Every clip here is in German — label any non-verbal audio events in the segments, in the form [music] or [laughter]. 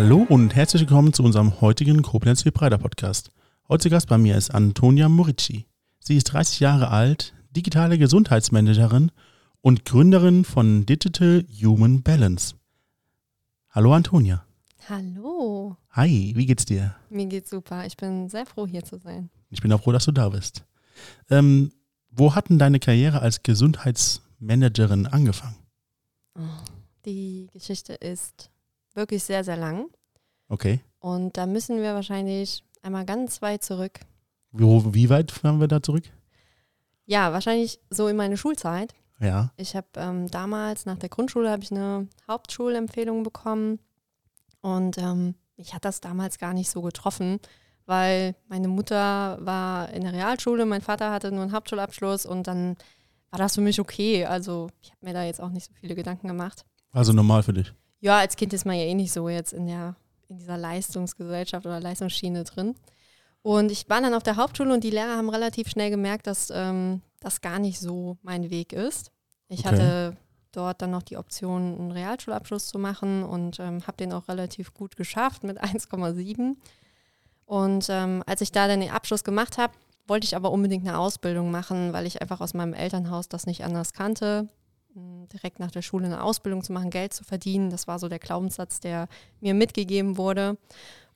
Hallo und herzlich willkommen zu unserem heutigen Koblenz Breiter Podcast. Heute Gast bei mir ist Antonia Morici. Sie ist 30 Jahre alt, digitale Gesundheitsmanagerin und Gründerin von Digital Human Balance. Hallo Antonia. Hallo. Hi, wie geht's dir? Mir geht's super. Ich bin sehr froh, hier zu sein. Ich bin auch froh, dass du da bist. Ähm, wo hat denn deine Karriere als Gesundheitsmanagerin angefangen? Oh, die Geschichte ist wirklich sehr, sehr lang. Okay. Und da müssen wir wahrscheinlich einmal ganz weit zurück. Wo, wie weit fahren wir da zurück? Ja, wahrscheinlich so in meine Schulzeit. Ja. Ich habe ähm, damals nach der Grundschule habe ich eine Hauptschulempfehlung bekommen und ähm, mich hat das damals gar nicht so getroffen, weil meine Mutter war in der Realschule, mein Vater hatte nur einen Hauptschulabschluss und dann war das für mich okay. Also ich habe mir da jetzt auch nicht so viele Gedanken gemacht. Also normal für dich? Ja, als Kind ist man ja eh nicht so jetzt in der in dieser Leistungsgesellschaft oder Leistungsschiene drin. Und ich war dann auf der Hauptschule und die Lehrer haben relativ schnell gemerkt, dass ähm, das gar nicht so mein Weg ist. Ich Okay. hatte dort dann noch die Option, einen Realschulabschluss zu machen und ähm, habe den auch relativ gut geschafft mit [laughs] 1,7. Und ähm, als ich da dann den Abschluss gemacht habe, wollte ich aber unbedingt eine Ausbildung machen, weil ich einfach aus meinem Elternhaus das nicht anders kannte. M, Direkt nach der Schule eine Ausbildung zu machen, Geld zu verdienen, das war so der Glaubenssatz, der mir mitgegeben wurde.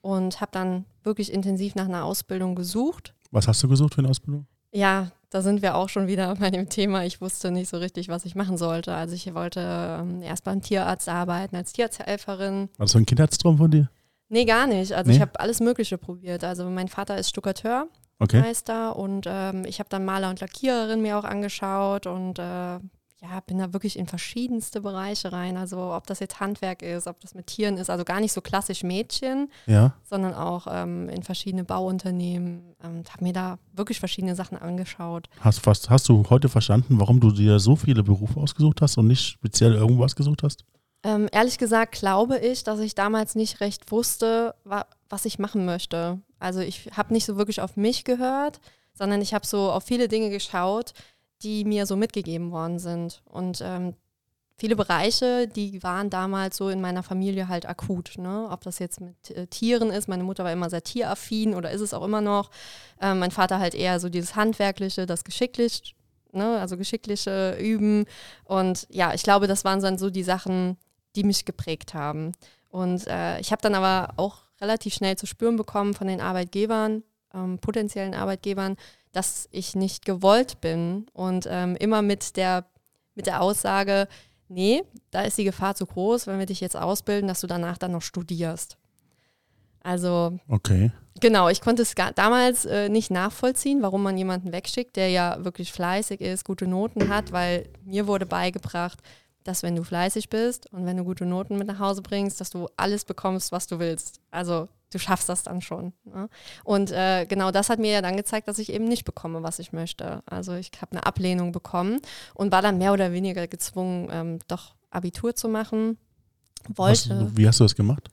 Und habe dann wirklich intensiv nach einer Ausbildung gesucht. Was hast du gesucht für eine Ausbildung? Ja, da sind wir auch schon wieder [laughs] bei dem Thema. Ich wusste nicht so richtig, was ich machen sollte. Also ich wollte ähm, erst beim Tierarzt arbeiten, als Tierarzthelferin. War das so ein Kindheitstraum von dir? Nee, gar nicht. Also Nee? ich habe alles Mögliche probiert. Also mein Vater ist Stuckateur, Okay. Meister und ähm, ich habe dann Maler und Lackiererin mir auch angeschaut und äh, ja, bin da wirklich in verschiedenste Bereiche rein. Also ob das jetzt Handwerk ist, ob das mit Tieren ist, also gar nicht so klassisch Mädchen, Ja. sondern auch ähm, in verschiedene Bauunternehmen. Ähm, habe mir da wirklich verschiedene Sachen angeschaut. Hast, fast, hast du heute verstanden, warum du dir so viele Berufe ausgesucht hast und nicht speziell irgendwas gesucht hast? Ähm, ehrlich gesagt glaube ich, dass ich damals nicht recht wusste, wa was ich machen möchte. Also ich habe nicht so wirklich auf mich gehört, sondern ich habe so auf viele Dinge geschaut, die mir so mitgegeben worden sind. Und ähm, viele Bereiche, die waren damals so in meiner Familie halt akut. Ne? Ob das jetzt mit äh, Tieren ist, meine Mutter war immer sehr tieraffin oder ist es auch immer noch. Ähm, mein Vater halt eher so dieses Handwerkliche, das Geschicklich, ne? also geschickliche Üben. Und ja, ich glaube, das waren dann so die Sachen, die mich geprägt haben. Und äh, ich habe dann aber auch relativ schnell zu spüren bekommen von den Arbeitgebern, ähm, potenziellen Arbeitgebern, dass ich nicht gewollt bin und ähm, immer mit der, mit der Aussage, nee, da ist die Gefahr zu groß, wenn wir dich jetzt ausbilden, dass du danach dann noch studierst. Also Okay. Genau, ich konnte es gar, damals äh, nicht nachvollziehen, warum man jemanden wegschickt, der ja wirklich fleißig ist, gute Noten hat, weil mir wurde beigebracht, dass wenn du fleißig bist und wenn du gute Noten mit nach Hause bringst, dass du alles bekommst, was du willst. Also du schaffst das dann schon. Ne? Und äh, genau das hat mir ja dann gezeigt, dass ich eben nicht bekomme, was ich möchte. Also ich habe eine Ablehnung bekommen und war dann mehr oder weniger gezwungen, ähm, doch Abitur zu machen. Was, Wollte. wie hast du das gemacht?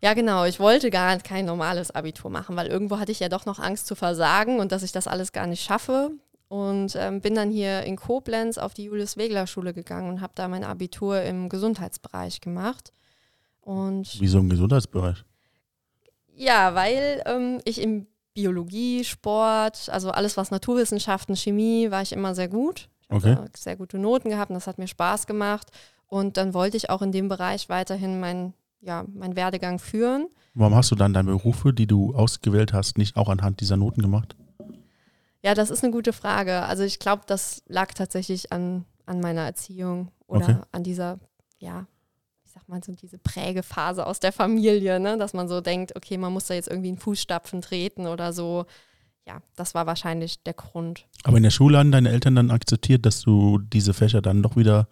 Ja, genau. Ich wollte gar kein normales Abitur machen, weil irgendwo hatte ich ja doch noch Angst zu versagen und dass ich das alles gar nicht schaffe. Und ähm, bin dann hier in Koblenz auf die Julius-Wegler-Schule gegangen und habe da mein Abitur im Gesundheitsbereich gemacht. Und Wieso im Gesundheitsbereich? ja, weil ähm, ich im Biologie, Sport, also alles was Naturwissenschaften, Chemie, war ich immer sehr gut. Ich habe Okay. da sehr gute Noten gehabt und das hat mir Spaß gemacht. Und dann wollte ich auch in dem Bereich weiterhin mein, ja, meinen Werdegang führen. Warum hast du dann deine Berufe, die du ausgewählt hast, nicht auch anhand dieser Noten gemacht? Ja, das ist eine gute Frage. Also ich glaube, das lag tatsächlich an, an meiner Erziehung oder Okay. an dieser, ja, ich sag mal so diese Prägephase aus der Familie, ne? dass man so denkt, okay, man muss da jetzt irgendwie in Fußstapfen treten oder so. Ja, das war wahrscheinlich der Grund. Aber in der Schule haben deine Eltern dann akzeptiert, dass du diese Fächer dann doch wieder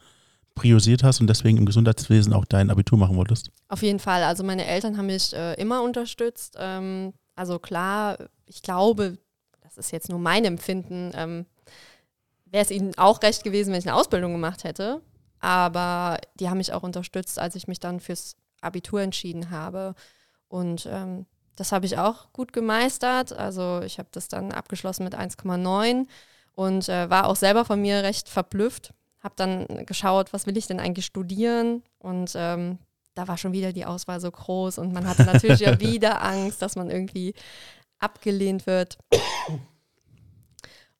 priorisiert hast und deswegen im Gesundheitswesen auch dein Abitur machen wolltest? Auf jeden Fall. Also meine Eltern haben mich äh, immer unterstützt. Ähm, also klar, ich glaube, das ist jetzt nur mein Empfinden, ähm, wäre es ihnen auch recht gewesen, wenn ich eine Ausbildung gemacht hätte. Aber die haben mich auch unterstützt, als ich mich dann fürs Abitur entschieden habe. Und ähm, das habe ich auch gut gemeistert. Also ich habe das dann abgeschlossen mit 1,9 und äh, war auch selber von mir recht verblüfft. Habe dann geschaut, was will ich denn eigentlich studieren? Und ähm, da war schon wieder die Auswahl so groß und man hatte natürlich [laughs] ja wieder Angst, dass man irgendwie abgelehnt wird.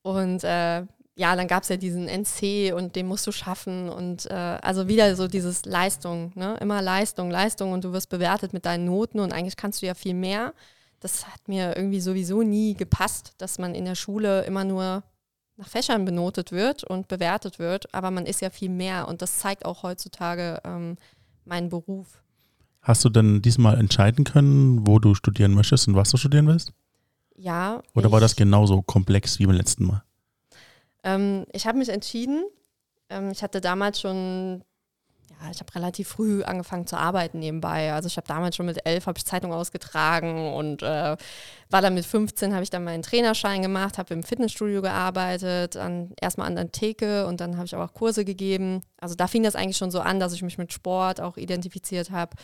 Und äh, ja, dann gab es ja diesen NC und den musst du schaffen und äh, also wieder so dieses Leistung, ne? immer Leistung, Leistung und du wirst bewertet mit deinen Noten und eigentlich kannst du ja viel mehr. Das hat mir irgendwie sowieso nie gepasst, dass man in der Schule immer nur nach Fächern benotet wird und bewertet wird, aber man ist ja viel mehr und das zeigt auch heutzutage ähm, meinen Beruf. Hast du denn diesmal entscheiden können, wo du studieren möchtest und was du studieren willst? Ja. Oder war das genauso komplex wie beim letzten Mal? Ähm, ich habe mich entschieden. Ähm, ich hatte damals schon ja, ich habe relativ früh angefangen zu arbeiten nebenbei. Also ich habe damals schon mit elf habe ich Zeitung ausgetragen und äh, war dann mit 15 habe ich dann meinen Trainerschein gemacht, habe im Fitnessstudio gearbeitet, an, erstmal an der Theke und dann habe ich auch Kurse gegeben. Also da fing das eigentlich schon so an, dass ich mich mit Sport auch identifiziert habe.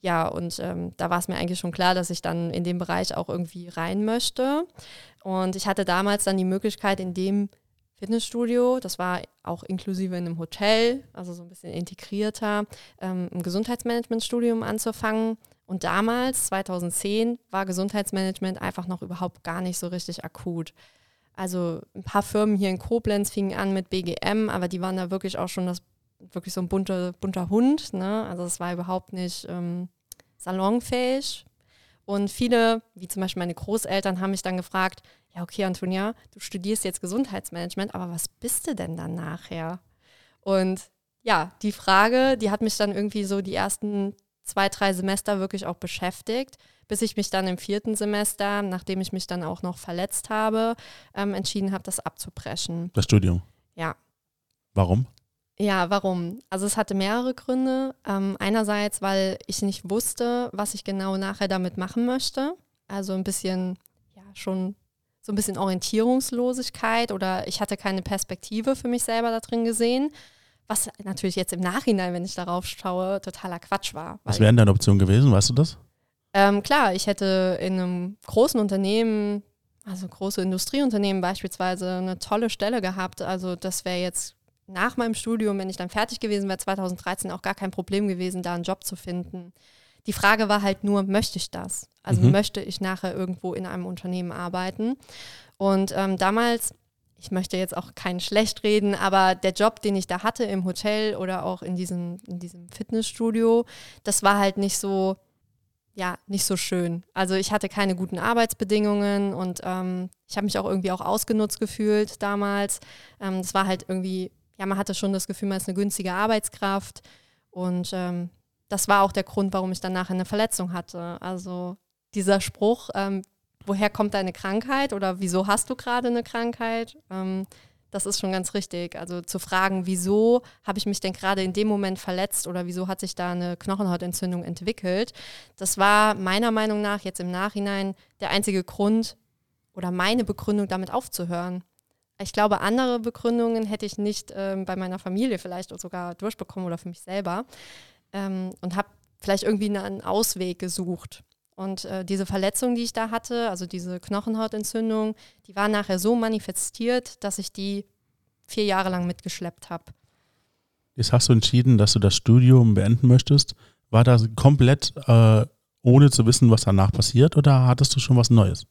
Ja, und ähm, da war es mir eigentlich schon klar, dass ich dann in dem Bereich auch irgendwie rein möchte. Und ich hatte damals dann die Möglichkeit, in dem Fitnessstudio, das war auch inklusive in einem Hotel, also so ein bisschen integrierter, ähm, ein Gesundheitsmanagementstudium anzufangen. Und damals, 2010, war Gesundheitsmanagement einfach noch überhaupt gar nicht so richtig akut. Also ein paar Firmen hier in Koblenz fingen an mit BGM, aber die waren da wirklich auch schon das, wirklich so ein bunter, bunter Hund. Ne? Also es war überhaupt nicht ähm, salonfähig. Und viele, wie zum Beispiel meine Großeltern, haben mich dann gefragt, ja, okay, Antonia, du studierst jetzt Gesundheitsmanagement, aber was bist du denn dann nachher? Und ja, die Frage, die hat mich dann irgendwie so die ersten zwei, drei Semester wirklich auch beschäftigt, bis ich mich dann im vierten Semester, nachdem ich mich dann auch noch verletzt habe, ähm, entschieden habe, das abzubrechen. Das Studium? Ja. Warum? Ja, warum? Also es hatte mehrere Gründe. Ähm, einerseits, weil ich nicht wusste, was ich genau nachher damit machen möchte. Also ein bisschen, ja, schon so ein bisschen Orientierungslosigkeit oder ich hatte keine Perspektive für mich selber da drin gesehen. Was natürlich jetzt im Nachhinein, wenn ich darauf schaue, totaler Quatsch war. Was wären deine Optionen gewesen, weißt du das? Ähm, klar, ich hätte in einem großen Unternehmen, also große Industrieunternehmen beispielsweise, eine tolle Stelle gehabt. Also das wäre jetzt nach meinem Studium, wenn ich dann fertig gewesen wäre, 2013 auch gar kein Problem gewesen, da einen Job zu finden. Die Frage war halt nur, möchte ich das? Also mhm. möchte ich nachher irgendwo in einem Unternehmen arbeiten? Und ähm, damals, ich möchte jetzt auch keinen schlecht reden, aber der Job, den ich da hatte im Hotel oder auch in diesem, in diesem Fitnessstudio, das war halt nicht so, ja, nicht so schön. Also ich hatte keine guten Arbeitsbedingungen und ähm, ich habe mich auch irgendwie auch ausgenutzt gefühlt damals. Ähm, das war halt irgendwie, ja, man hatte schon das Gefühl, man ist eine günstige Arbeitskraft und ähm, das war auch der Grund, warum ich danach eine Verletzung hatte. Also dieser Spruch, ähm, woher kommt deine Krankheit oder wieso hast du gerade eine Krankheit? Ähm, das ist schon ganz richtig. Also zu fragen, wieso habe ich mich denn gerade in dem Moment verletzt oder wieso hat sich da eine Knochenhautentzündung entwickelt, das war meiner Meinung nach jetzt im Nachhinein der einzige Grund oder meine Begründung, damit aufzuhören. Ich glaube, andere Begründungen hätte ich nicht ähm, bei meiner Familie vielleicht sogar durchbekommen oder für mich selber ähm, und habe vielleicht irgendwie einen Ausweg gesucht. Und äh, diese Verletzung, die ich da hatte, also diese Knochenhautentzündung, die war nachher so manifestiert, dass ich die vier Jahre lang mitgeschleppt habe. Jetzt hast du entschieden, dass du das Studium beenden möchtest. War das komplett äh, ohne zu wissen, was danach passiert oder hattest du schon was Neues?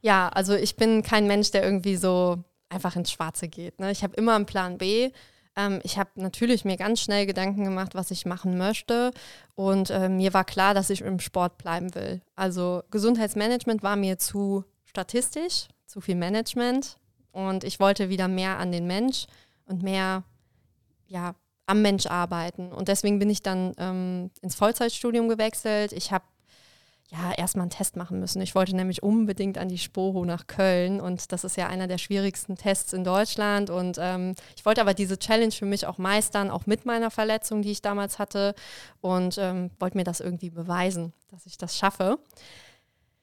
Ja, also ich bin kein Mensch, der irgendwie so einfach ins Schwarze geht. Ne? Ich habe immer einen Plan B ähm, ich habe natürlich mir ganz schnell Gedanken gemacht, was ich machen möchte. Und äh, mir war klar, dass ich im Sport bleiben will. Also Gesundheitsmanagement war mir zu statistisch, zu viel Management. Und ich wollte wieder mehr an den Mensch und mehr ja, am Mensch arbeiten. Und deswegen bin ich dann ähm, ins Vollzeitstudium gewechselt. Ich habe ja, erstmal einen Test machen müssen. Ich wollte nämlich unbedingt an die Spoho nach Köln und das ist ja einer der schwierigsten Tests in Deutschland. Und ähm, ich wollte aber diese Challenge für mich auch meistern, auch mit meiner Verletzung, die ich damals hatte und ähm, wollte mir das irgendwie beweisen, dass ich das schaffe.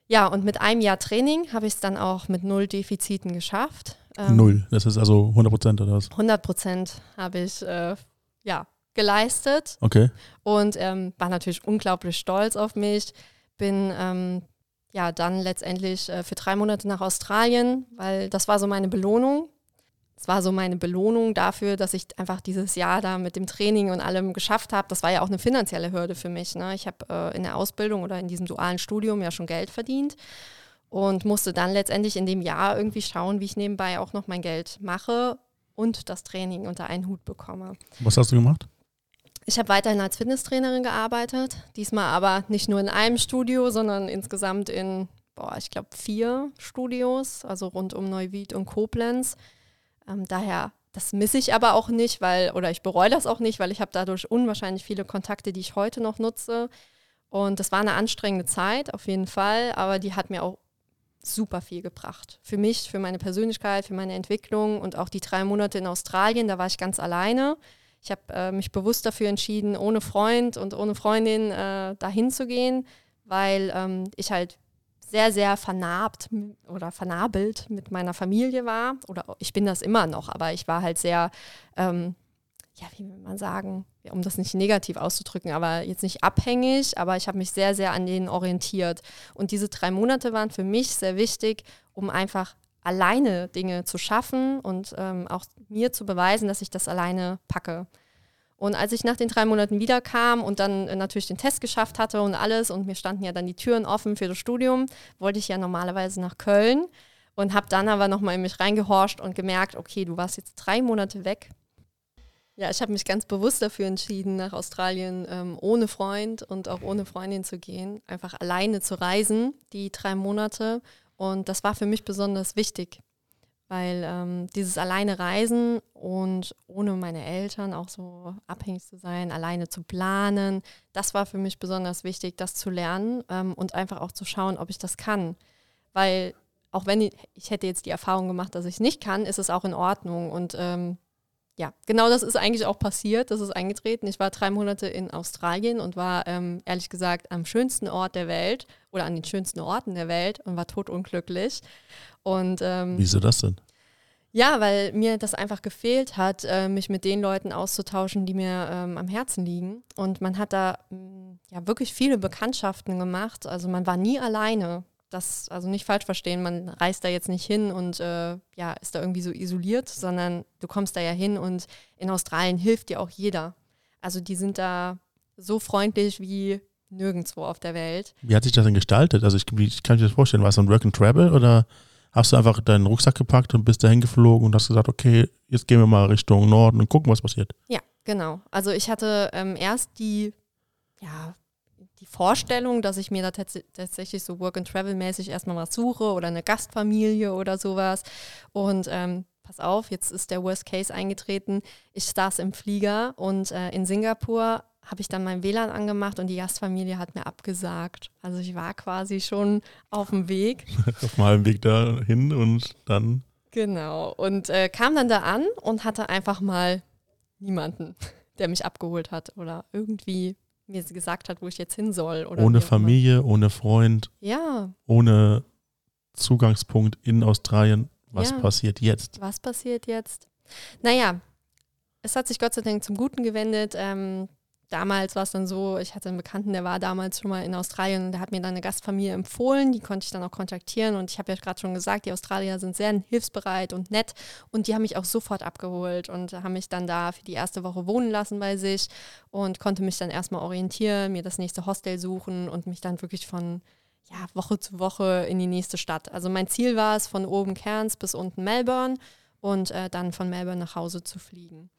Ja, und mit einem Jahr Training habe ich es dann auch mit null Defiziten geschafft. Ähm, null, das ist also 100 Prozent oder was? 100 Prozent habe ich, äh, ja, geleistet. Okay. Und ähm, war natürlich unglaublich stolz auf mich bin ähm, ja dann letztendlich äh, für drei Monate nach Australien, weil das war so meine Belohnung. es war so meine Belohnung dafür, dass ich einfach dieses Jahr da mit dem Training und allem geschafft habe. Das war ja auch eine finanzielle Hürde für mich. Ne? Ich habe äh, in der Ausbildung oder in diesem dualen Studium ja schon Geld verdient und musste dann letztendlich in dem Jahr irgendwie schauen, wie ich nebenbei auch noch mein Geld mache und das Training unter einen Hut bekomme. Was hast du gemacht? Ich habe weiterhin als Fitnesstrainerin gearbeitet, diesmal aber nicht nur in einem Studio, sondern insgesamt in, boah, ich glaube, vier Studios, also rund um Neuwied und Koblenz. Ähm, daher, das misse ich aber auch nicht, weil, oder ich bereue das auch nicht, weil ich habe dadurch unwahrscheinlich viele Kontakte, die ich heute noch nutze. Und das war eine anstrengende Zeit, auf jeden Fall, aber die hat mir auch super viel gebracht. Für mich, für meine Persönlichkeit, für meine Entwicklung und auch die drei Monate in Australien, da war ich ganz alleine. Ich habe äh, mich bewusst dafür entschieden, ohne Freund und ohne Freundin äh, dahin zu gehen, weil ähm, ich halt sehr, sehr vernarbt oder vernabelt mit meiner Familie war. Oder ich bin das immer noch, aber ich war halt sehr, ähm, ja, wie will man sagen, um das nicht negativ auszudrücken, aber jetzt nicht abhängig, aber ich habe mich sehr, sehr an denen orientiert. Und diese drei Monate waren für mich sehr wichtig, um einfach alleine Dinge zu schaffen und ähm, auch mir zu beweisen, dass ich das alleine packe. Und als ich nach den drei Monaten wiederkam und dann äh, natürlich den Test geschafft hatte und alles und mir standen ja dann die Türen offen für das Studium, wollte ich ja normalerweise nach Köln und habe dann aber nochmal in mich reingehorcht und gemerkt, okay, du warst jetzt drei Monate weg. Ja, ich habe mich ganz bewusst dafür entschieden, nach Australien ähm, ohne Freund und auch ohne Freundin zu gehen, einfach alleine zu reisen, die drei Monate. Und das war für mich besonders wichtig, weil ähm, dieses alleine Reisen und ohne meine Eltern auch so abhängig zu sein, alleine zu planen, das war für mich besonders wichtig, das zu lernen ähm, und einfach auch zu schauen, ob ich das kann. Weil auch wenn ich, ich hätte jetzt die Erfahrung gemacht, dass ich es nicht kann, ist es auch in Ordnung. Und ähm, ja, genau das ist eigentlich auch passiert, das ist eingetreten. Ich war drei Monate in Australien und war ähm, ehrlich gesagt am schönsten Ort der Welt oder an den schönsten Orten der Welt und war totunglücklich. Und, ähm, Wieso das denn? Ja, weil mir das einfach gefehlt hat, äh, mich mit den Leuten auszutauschen, die mir ähm, am Herzen liegen. Und man hat da mh, mm, ja wirklich viele Bekanntschaften gemacht. Also man war nie alleine. Das, also nicht falsch verstehen, man reist da jetzt nicht hin und äh, ja, ist da irgendwie so isoliert, sondern du kommst da ja hin und in Australien hilft dir auch jeder. Also die sind da so freundlich wie nirgendwo auf der Welt. Wie hat sich das denn gestaltet? Also ich, ich kann mir das vorstellen, war es so ein Work and Travel oder hast du einfach deinen Rucksack gepackt und bist dahin geflogen und hast gesagt, okay, jetzt gehen wir mal Richtung Norden und gucken, was passiert. Ja, genau. Also ich hatte ähm, erst die, ja, die Vorstellung, dass ich mir da tats tatsächlich so Work-and-Travel-mäßig erstmal was suche oder eine Gastfamilie oder sowas. Und ähm, pass auf, jetzt ist der Worst Case eingetreten. Ich saß im Flieger und äh, in Singapur habe ich dann mein WLAN angemacht und die Gastfamilie hat mir abgesagt. Also ich war quasi schon auf dem Weg. [laughs] auf dem halben Weg dahin und dann. Genau. Und äh, kam dann da an und hatte einfach mal niemanden, [laughs] der mich abgeholt hat oder irgendwie mir gesagt hat, wo ich jetzt hin soll. ohne Familie, ohne Freund. Ja. Ohne Zugangspunkt in Australien. Was ja. passiert jetzt? Was passiert jetzt? Naja, es hat sich Gott sei Dank zum Guten gewendet. Ähm, damals war es dann so, ich hatte einen Bekannten, der war damals schon mal in Australien und der hat mir dann eine Gastfamilie empfohlen, die konnte ich dann auch kontaktieren und ich habe ja gerade schon gesagt, die Australier sind sehr hilfsbereit und nett und die haben mich auch sofort abgeholt und haben mich dann da für die erste Woche wohnen lassen bei sich und konnte mich dann erstmal orientieren, mir das nächste Hostel suchen und mich dann wirklich von ja, Woche zu Woche in die nächste Stadt. Also mein Ziel war es, von oben Cairns bis unten Melbourne und äh, dann von Melbourne nach Hause zu fliegen.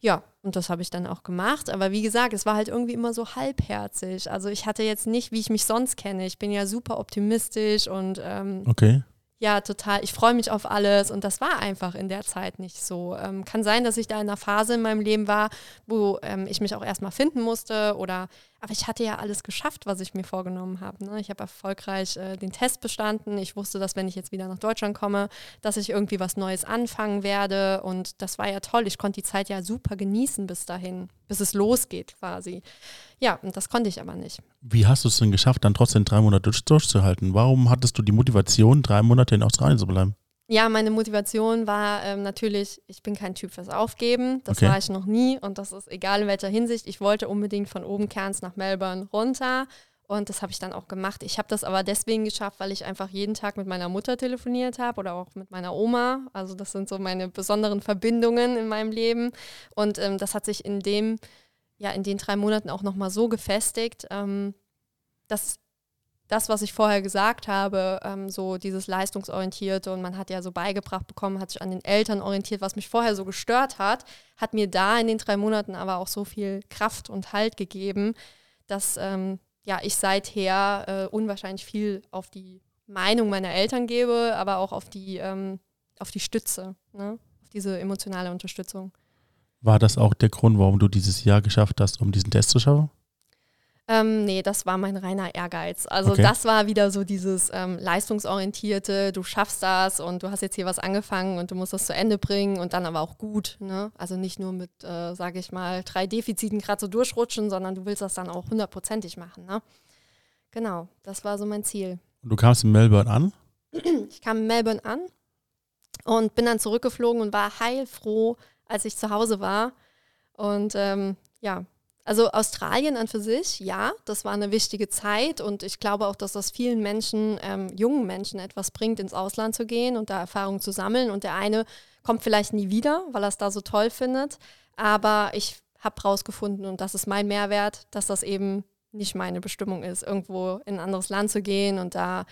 Ja, und das habe ich dann auch gemacht. Aber wie gesagt, es war halt irgendwie immer so halbherzig. Also ich hatte jetzt nicht, wie ich mich sonst kenne. Ich bin ja super optimistisch und ähm, okay. Ja, total. Ich freue mich auf alles und das war einfach in der Zeit nicht so. Ähm, kann sein, dass ich da in einer Phase in meinem Leben war, wo ähm, ich mich auch erstmal finden musste oder aber ich hatte ja alles geschafft, was ich mir vorgenommen habe. Ne? Ich habe erfolgreich äh, den Test bestanden. Ich wusste, dass wenn ich jetzt wieder nach Deutschland komme, dass ich irgendwie was Neues anfangen werde. Und das war ja toll. Ich konnte die Zeit ja super genießen bis dahin, bis es losgeht quasi. Ja, und das konnte ich aber nicht. Wie hast du es denn geschafft, dann trotzdem drei Monate durchzuhalten? Warum hattest du die Motivation, drei Monate in Australien zu bleiben? Ja, meine Motivation war ähm, natürlich, ich bin kein Typ fürs Aufgeben. Das okay. war ich noch nie und das ist egal in welcher Hinsicht. Ich wollte unbedingt von oben Kerns nach Melbourne runter Und das habe ich dann auch gemacht. Ich habe das aber deswegen geschafft, weil ich einfach jeden Tag mit meiner Mutter telefoniert habe oder auch mit meiner Oma. Also das sind so meine besonderen Verbindungen in meinem Leben. Und ähm, das hat sich in dem, ja, in den drei Monaten auch nochmal so gefestigt, ähm, dass das, was ich vorher gesagt habe, ähm, so dieses leistungsorientierte und man hat ja so beigebracht bekommen, hat sich an den Eltern orientiert, was mich vorher so gestört hat, hat mir da in den drei Monaten aber auch so viel Kraft und Halt gegeben, dass ähm, ja, ich seither äh, unwahrscheinlich viel auf die Meinung meiner Eltern gebe, aber auch auf die, ähm, auf die Stütze, ne? auf diese emotionale Unterstützung. War das auch der Grund, warum du dieses Jahr geschafft hast, um diesen Test zu schaffen? Ähm, nee, das war mein reiner Ehrgeiz. Also okay. das war wieder so dieses ähm, leistungsorientierte, du schaffst das und du hast jetzt hier was angefangen und du musst das zu Ende bringen und dann aber auch gut. Ne? Also nicht nur mit, äh, sage ich mal, drei Defiziten gerade so durchrutschen, sondern du willst das dann auch hundertprozentig machen. Ne? Genau, das war so mein Ziel. Und du kamst in Melbourne an? Ich kam in Melbourne an und bin dann zurückgeflogen und war heilfroh, als ich zu Hause war. Und ähm, ja, also Australien an für sich, ja, das war eine wichtige Zeit und ich glaube auch, dass das vielen Menschen, ähm, jungen Menschen etwas bringt, ins Ausland zu gehen und da Erfahrungen zu sammeln. Und der eine kommt vielleicht nie wieder, weil er es da so toll findet. Aber ich habe herausgefunden, und das ist mein Mehrwert, dass das eben nicht meine Bestimmung ist, irgendwo in ein anderes Land zu gehen und da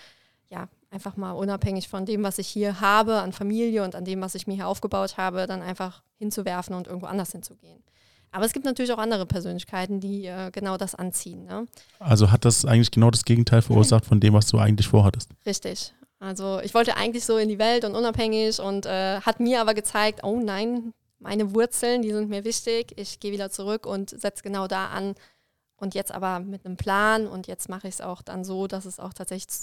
ja einfach mal unabhängig von dem, was ich hier habe an Familie und an dem, was ich mir hier aufgebaut habe, dann einfach hinzuwerfen und irgendwo anders hinzugehen. Aber es gibt natürlich auch andere Persönlichkeiten, die äh, genau das anziehen. Ne? Also hat das eigentlich genau das Gegenteil verursacht von dem, was du eigentlich vorhattest? Richtig. Also ich wollte eigentlich so in die Welt und unabhängig und äh, hat mir aber gezeigt, oh nein, meine Wurzeln, die sind mir wichtig. Ich gehe wieder zurück und setze genau da an. Und jetzt aber mit einem Plan und jetzt mache ich es auch dann so, dass es auch tatsächlich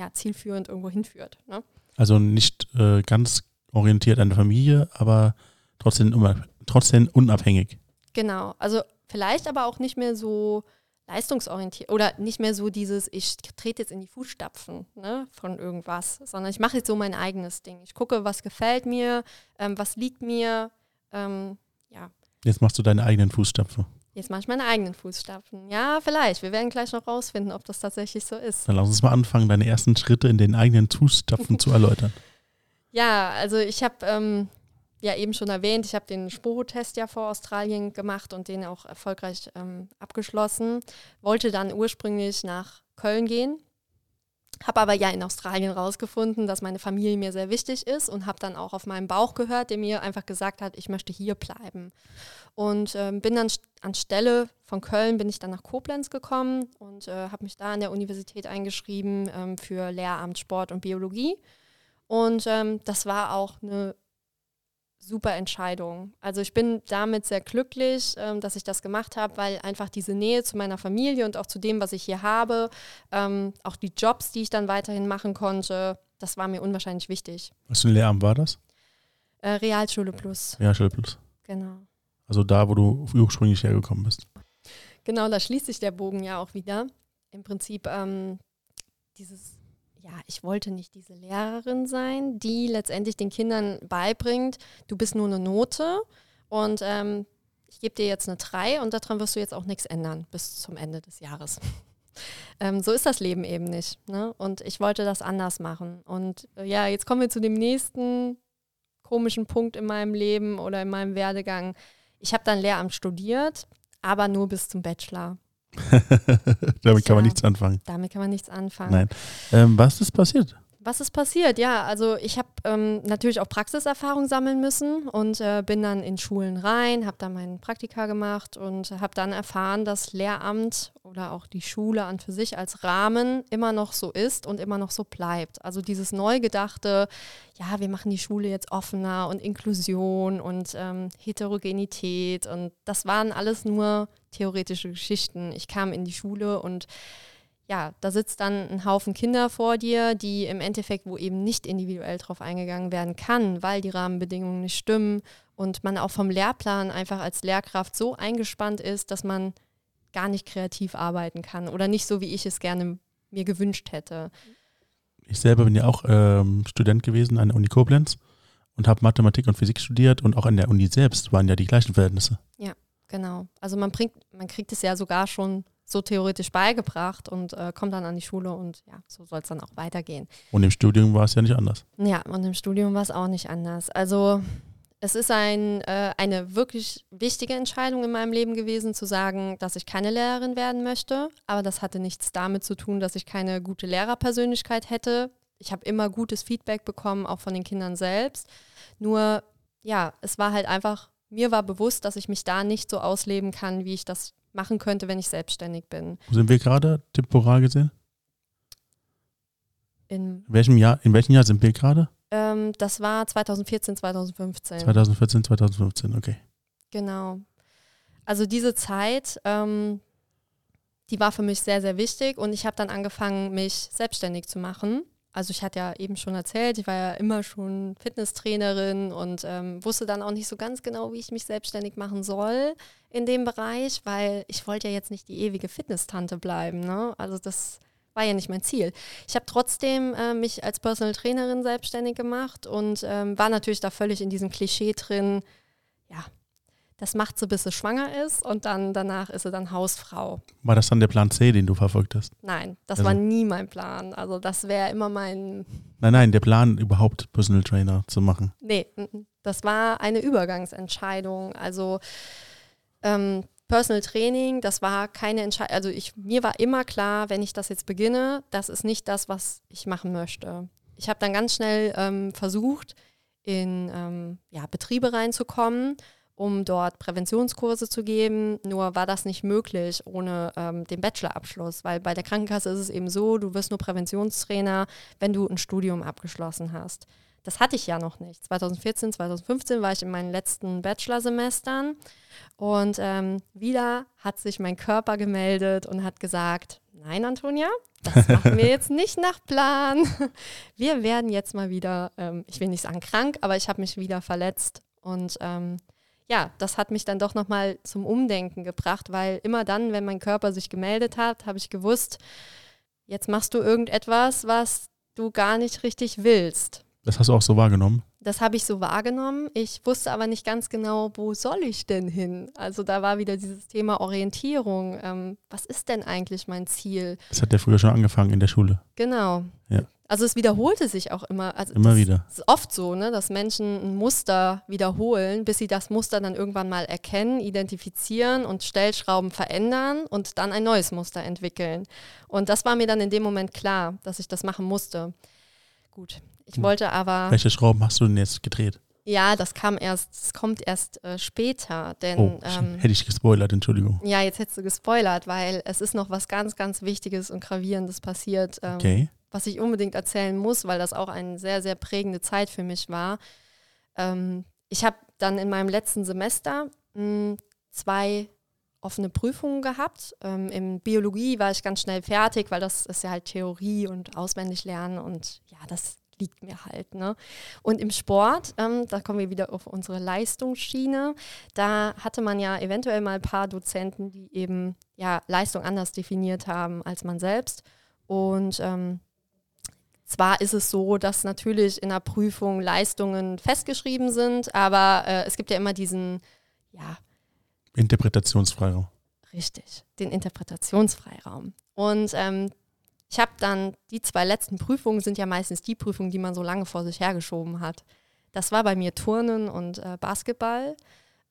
ja, zielführend irgendwo hinführt. Ne? Also nicht äh, ganz orientiert an der Familie, aber trotzdem, trotzdem unabhängig. Genau, also vielleicht aber auch nicht mehr so leistungsorientiert oder nicht mehr so dieses, ich trete jetzt in die Fußstapfen ne, von irgendwas, sondern ich mache jetzt so mein eigenes Ding. Ich gucke, was gefällt mir, ähm, was liegt mir, ähm, ja. Jetzt machst du deine eigenen Fußstapfen. Jetzt mache ich meine eigenen Fußstapfen. Ja, vielleicht. Wir werden gleich noch rausfinden, ob das tatsächlich so ist. Dann lass uns mal anfangen, deine ersten Schritte in den eigenen Fußstapfen zu erläutern. [laughs] Ja, also ich habe ähm, ja eben schon erwähnt, ich habe den Sporo-Test ja vor Australien gemacht und den auch erfolgreich ähm, abgeschlossen. Wollte dann ursprünglich nach Köln gehen, habe aber ja in Australien rausgefunden, dass meine Familie mir sehr wichtig ist und habe dann auch auf meinen Bauch gehört, der mir einfach gesagt hat, ich möchte hier bleiben. Und ähm, bin dann anstelle von Köln bin ich dann nach Koblenz gekommen und äh, habe mich da an der Universität eingeschrieben ähm, für Lehramt Sport und Biologie. Und ähm, das war auch eine super Entscheidung. Also ich bin damit sehr glücklich, ähm, dass ich das gemacht habe, weil einfach diese Nähe zu meiner Familie und auch zu dem, was ich hier habe, ähm, auch die Jobs, die ich dann weiterhin machen konnte, das war mir unwahrscheinlich wichtig. Was für ein Lehramt war das? Äh, Realschule Plus. Realschule Plus. Genau. Also da, wo du ursprünglich hergekommen bist. Genau, da schließt sich der Bogen ja auch wieder. Im Prinzip ähm, dieses ja, ich wollte nicht diese Lehrerin sein, die letztendlich den Kindern beibringt, du bist nur eine Note und ähm, ich gebe dir jetzt eine 3 und daran wirst du jetzt auch nichts ändern bis zum Ende des Jahres. [laughs] ähm, so ist das Leben eben nicht. Ne? Und ich wollte das anders machen. Und äh, ja, jetzt kommen wir zu dem nächsten komischen Punkt in meinem Leben oder in meinem Werdegang. Ich habe dann Lehramt studiert, aber nur bis zum Bachelor. [laughs] damit kann man nichts anfangen. Damit kann man nichts anfangen. Nein. Ähm, was ist passiert? Was ist passiert? Ja, also ich habe ähm, natürlich auch Praxiserfahrung sammeln müssen und äh, bin dann in Schulen rein, habe da meinen Praktika gemacht und habe dann erfahren, dass Lehramt oder auch die Schule an für sich als Rahmen immer noch so ist und immer noch so bleibt. Also dieses neu gedachte, ja, wir machen die Schule jetzt offener und Inklusion und ähm, Heterogenität und das waren alles nur theoretische Geschichten. Ich kam in die Schule und ja, da sitzt dann ein Haufen Kinder vor dir, die im Endeffekt, wo eben nicht individuell drauf eingegangen werden kann, weil die Rahmenbedingungen nicht stimmen und man auch vom Lehrplan einfach als Lehrkraft so eingespannt ist, dass man gar nicht kreativ arbeiten kann oder nicht so, wie ich es gerne mir gewünscht hätte. Ich selber bin ja auch ähm, Student gewesen an der Uni Koblenz und habe Mathematik und Physik studiert und auch an der Uni selbst waren ja die gleichen Verhältnisse. Ja, genau. Also man bringt, man kriegt es ja sogar schon so theoretisch beigebracht und äh, komme dann an die Schule und ja, so soll es dann auch weitergehen. Und im Studium war es ja nicht anders. Ja, und im Studium war es auch nicht anders. Also es ist ein, äh, eine wirklich wichtige Entscheidung in meinem Leben gewesen, zu sagen, dass ich keine Lehrerin werden möchte. Aber das hatte nichts damit zu tun, dass ich keine gute Lehrerpersönlichkeit hätte. Ich habe immer gutes Feedback bekommen, auch von den Kindern selbst. Nur, ja, es war halt einfach, mir war bewusst, dass ich mich da nicht so ausleben kann, wie ich das machen könnte, wenn ich selbstständig bin. Wo sind wir gerade temporal gesehen? In, welchem Jahr, in welchem Jahr sind wir gerade? ähm, das war 2014, 2015. 2014, 2015, okay. Genau. Also diese Zeit, ähm, die war für mich sehr, sehr wichtig und ich habe dann angefangen, mich selbstständig zu machen. Also ich hatte ja eben schon erzählt, ich war ja immer schon Fitnesstrainerin und ähm, wusste dann auch nicht so ganz genau, wie ich mich selbstständig machen soll in dem Bereich, weil ich wollte ja jetzt nicht die ewige Fitnesstante bleiben. Ne? Also das war ja nicht mein Ziel. Ich habe trotzdem äh, mich als Personal Trainerin selbstständig gemacht und ähm, war natürlich da völlig in diesem Klischee drin, ja, das macht sie, bis sie schwanger ist und dann danach ist sie dann Hausfrau. War das dann der Plan C, den du verfolgt hast? Nein, das Also- war nie mein Plan. Also das wäre immer mein, Nein, nein, der Plan, überhaupt Personal Trainer zu machen. nee, das war eine Übergangsentscheidung. Also ähm, Personal Training, das war keine Entscheidung. Also ich, mir war immer klar, wenn ich das jetzt beginne, das ist nicht das, was ich machen möchte. Ich habe dann ganz schnell ähm, versucht, in ähm, ja, Betriebe reinzukommen, um dort Präventionskurse zu geben. Nur war das nicht möglich ohne ähm, den Bachelorabschluss, weil bei der Krankenkasse ist es eben so, du wirst nur Präventionstrainer, wenn du ein Studium abgeschlossen hast. Das hatte ich ja noch nicht. 2014, 2015 war ich in meinen letzten Bachelorsemestern und ähm, wieder hat sich mein Körper gemeldet und hat gesagt, nein, Antonia, das machen wir jetzt nicht nach Plan. Wir werden jetzt mal wieder, ähm, ich will nicht sagen krank, aber ich habe mich wieder verletzt. Und ähm, ja, das hat mich dann doch nochmal zum Umdenken gebracht, weil immer dann, wenn mein Körper sich gemeldet hat, habe ich gewusst, jetzt machst du irgendetwas, was du gar nicht richtig willst. Das hast du auch so wahrgenommen. Das habe ich so wahrgenommen. Ich wusste aber nicht ganz genau, wo soll ich denn hin? Also da war wieder dieses Thema Orientierung. Ähm, was ist denn eigentlich mein Ziel? Das hat ja früher schon angefangen in der Schule. Genau. Ja. Also es wiederholte sich auch immer. Also Immer wieder. ist oft so, ne, dass Menschen ein Muster wiederholen, bis sie das Muster dann irgendwann mal erkennen, identifizieren und Stellschrauben verändern und dann ein neues Muster entwickeln. Und das war mir dann in dem Moment klar, dass ich das machen musste. Gut. Ich Hm. wollte aber. Welche Schrauben hast du denn jetzt gedreht? Ja, das kam erst, es kommt erst äh, später, denn Oh, ähm, hätte ich gespoilert, Entschuldigung. ja, jetzt hättest du gespoilert, weil es ist noch was ganz, ganz Wichtiges und Gravierendes passiert, ähm, Okay. was ich unbedingt erzählen muss, weil das auch eine sehr, sehr prägende Zeit für mich war. Ähm, ich habe dann in meinem letzten Semester mh, zwei offene Prüfungen gehabt. Ähm, in Biologie war ich ganz schnell fertig, weil das ist ja halt Theorie und auswendig lernen und ja, das liegt mir halt. Ne? Und im Sport, ähm, da kommen wir wieder auf unsere Leistungsschiene, da hatte man ja eventuell mal ein paar Dozenten, die eben ja Leistung anders definiert haben als man selbst. Und ähm, zwar ist es so, dass natürlich in der Prüfung Leistungen festgeschrieben sind, aber äh, es gibt ja immer diesen, ja, Interpretationsfreiraum. Richtig, den Interpretationsfreiraum. Und ähm, ich habe dann, die zwei letzten Prüfungen sind ja meistens die Prüfungen, die man so lange vor sich hergeschoben hat. Das war bei mir Turnen und äh, Basketball.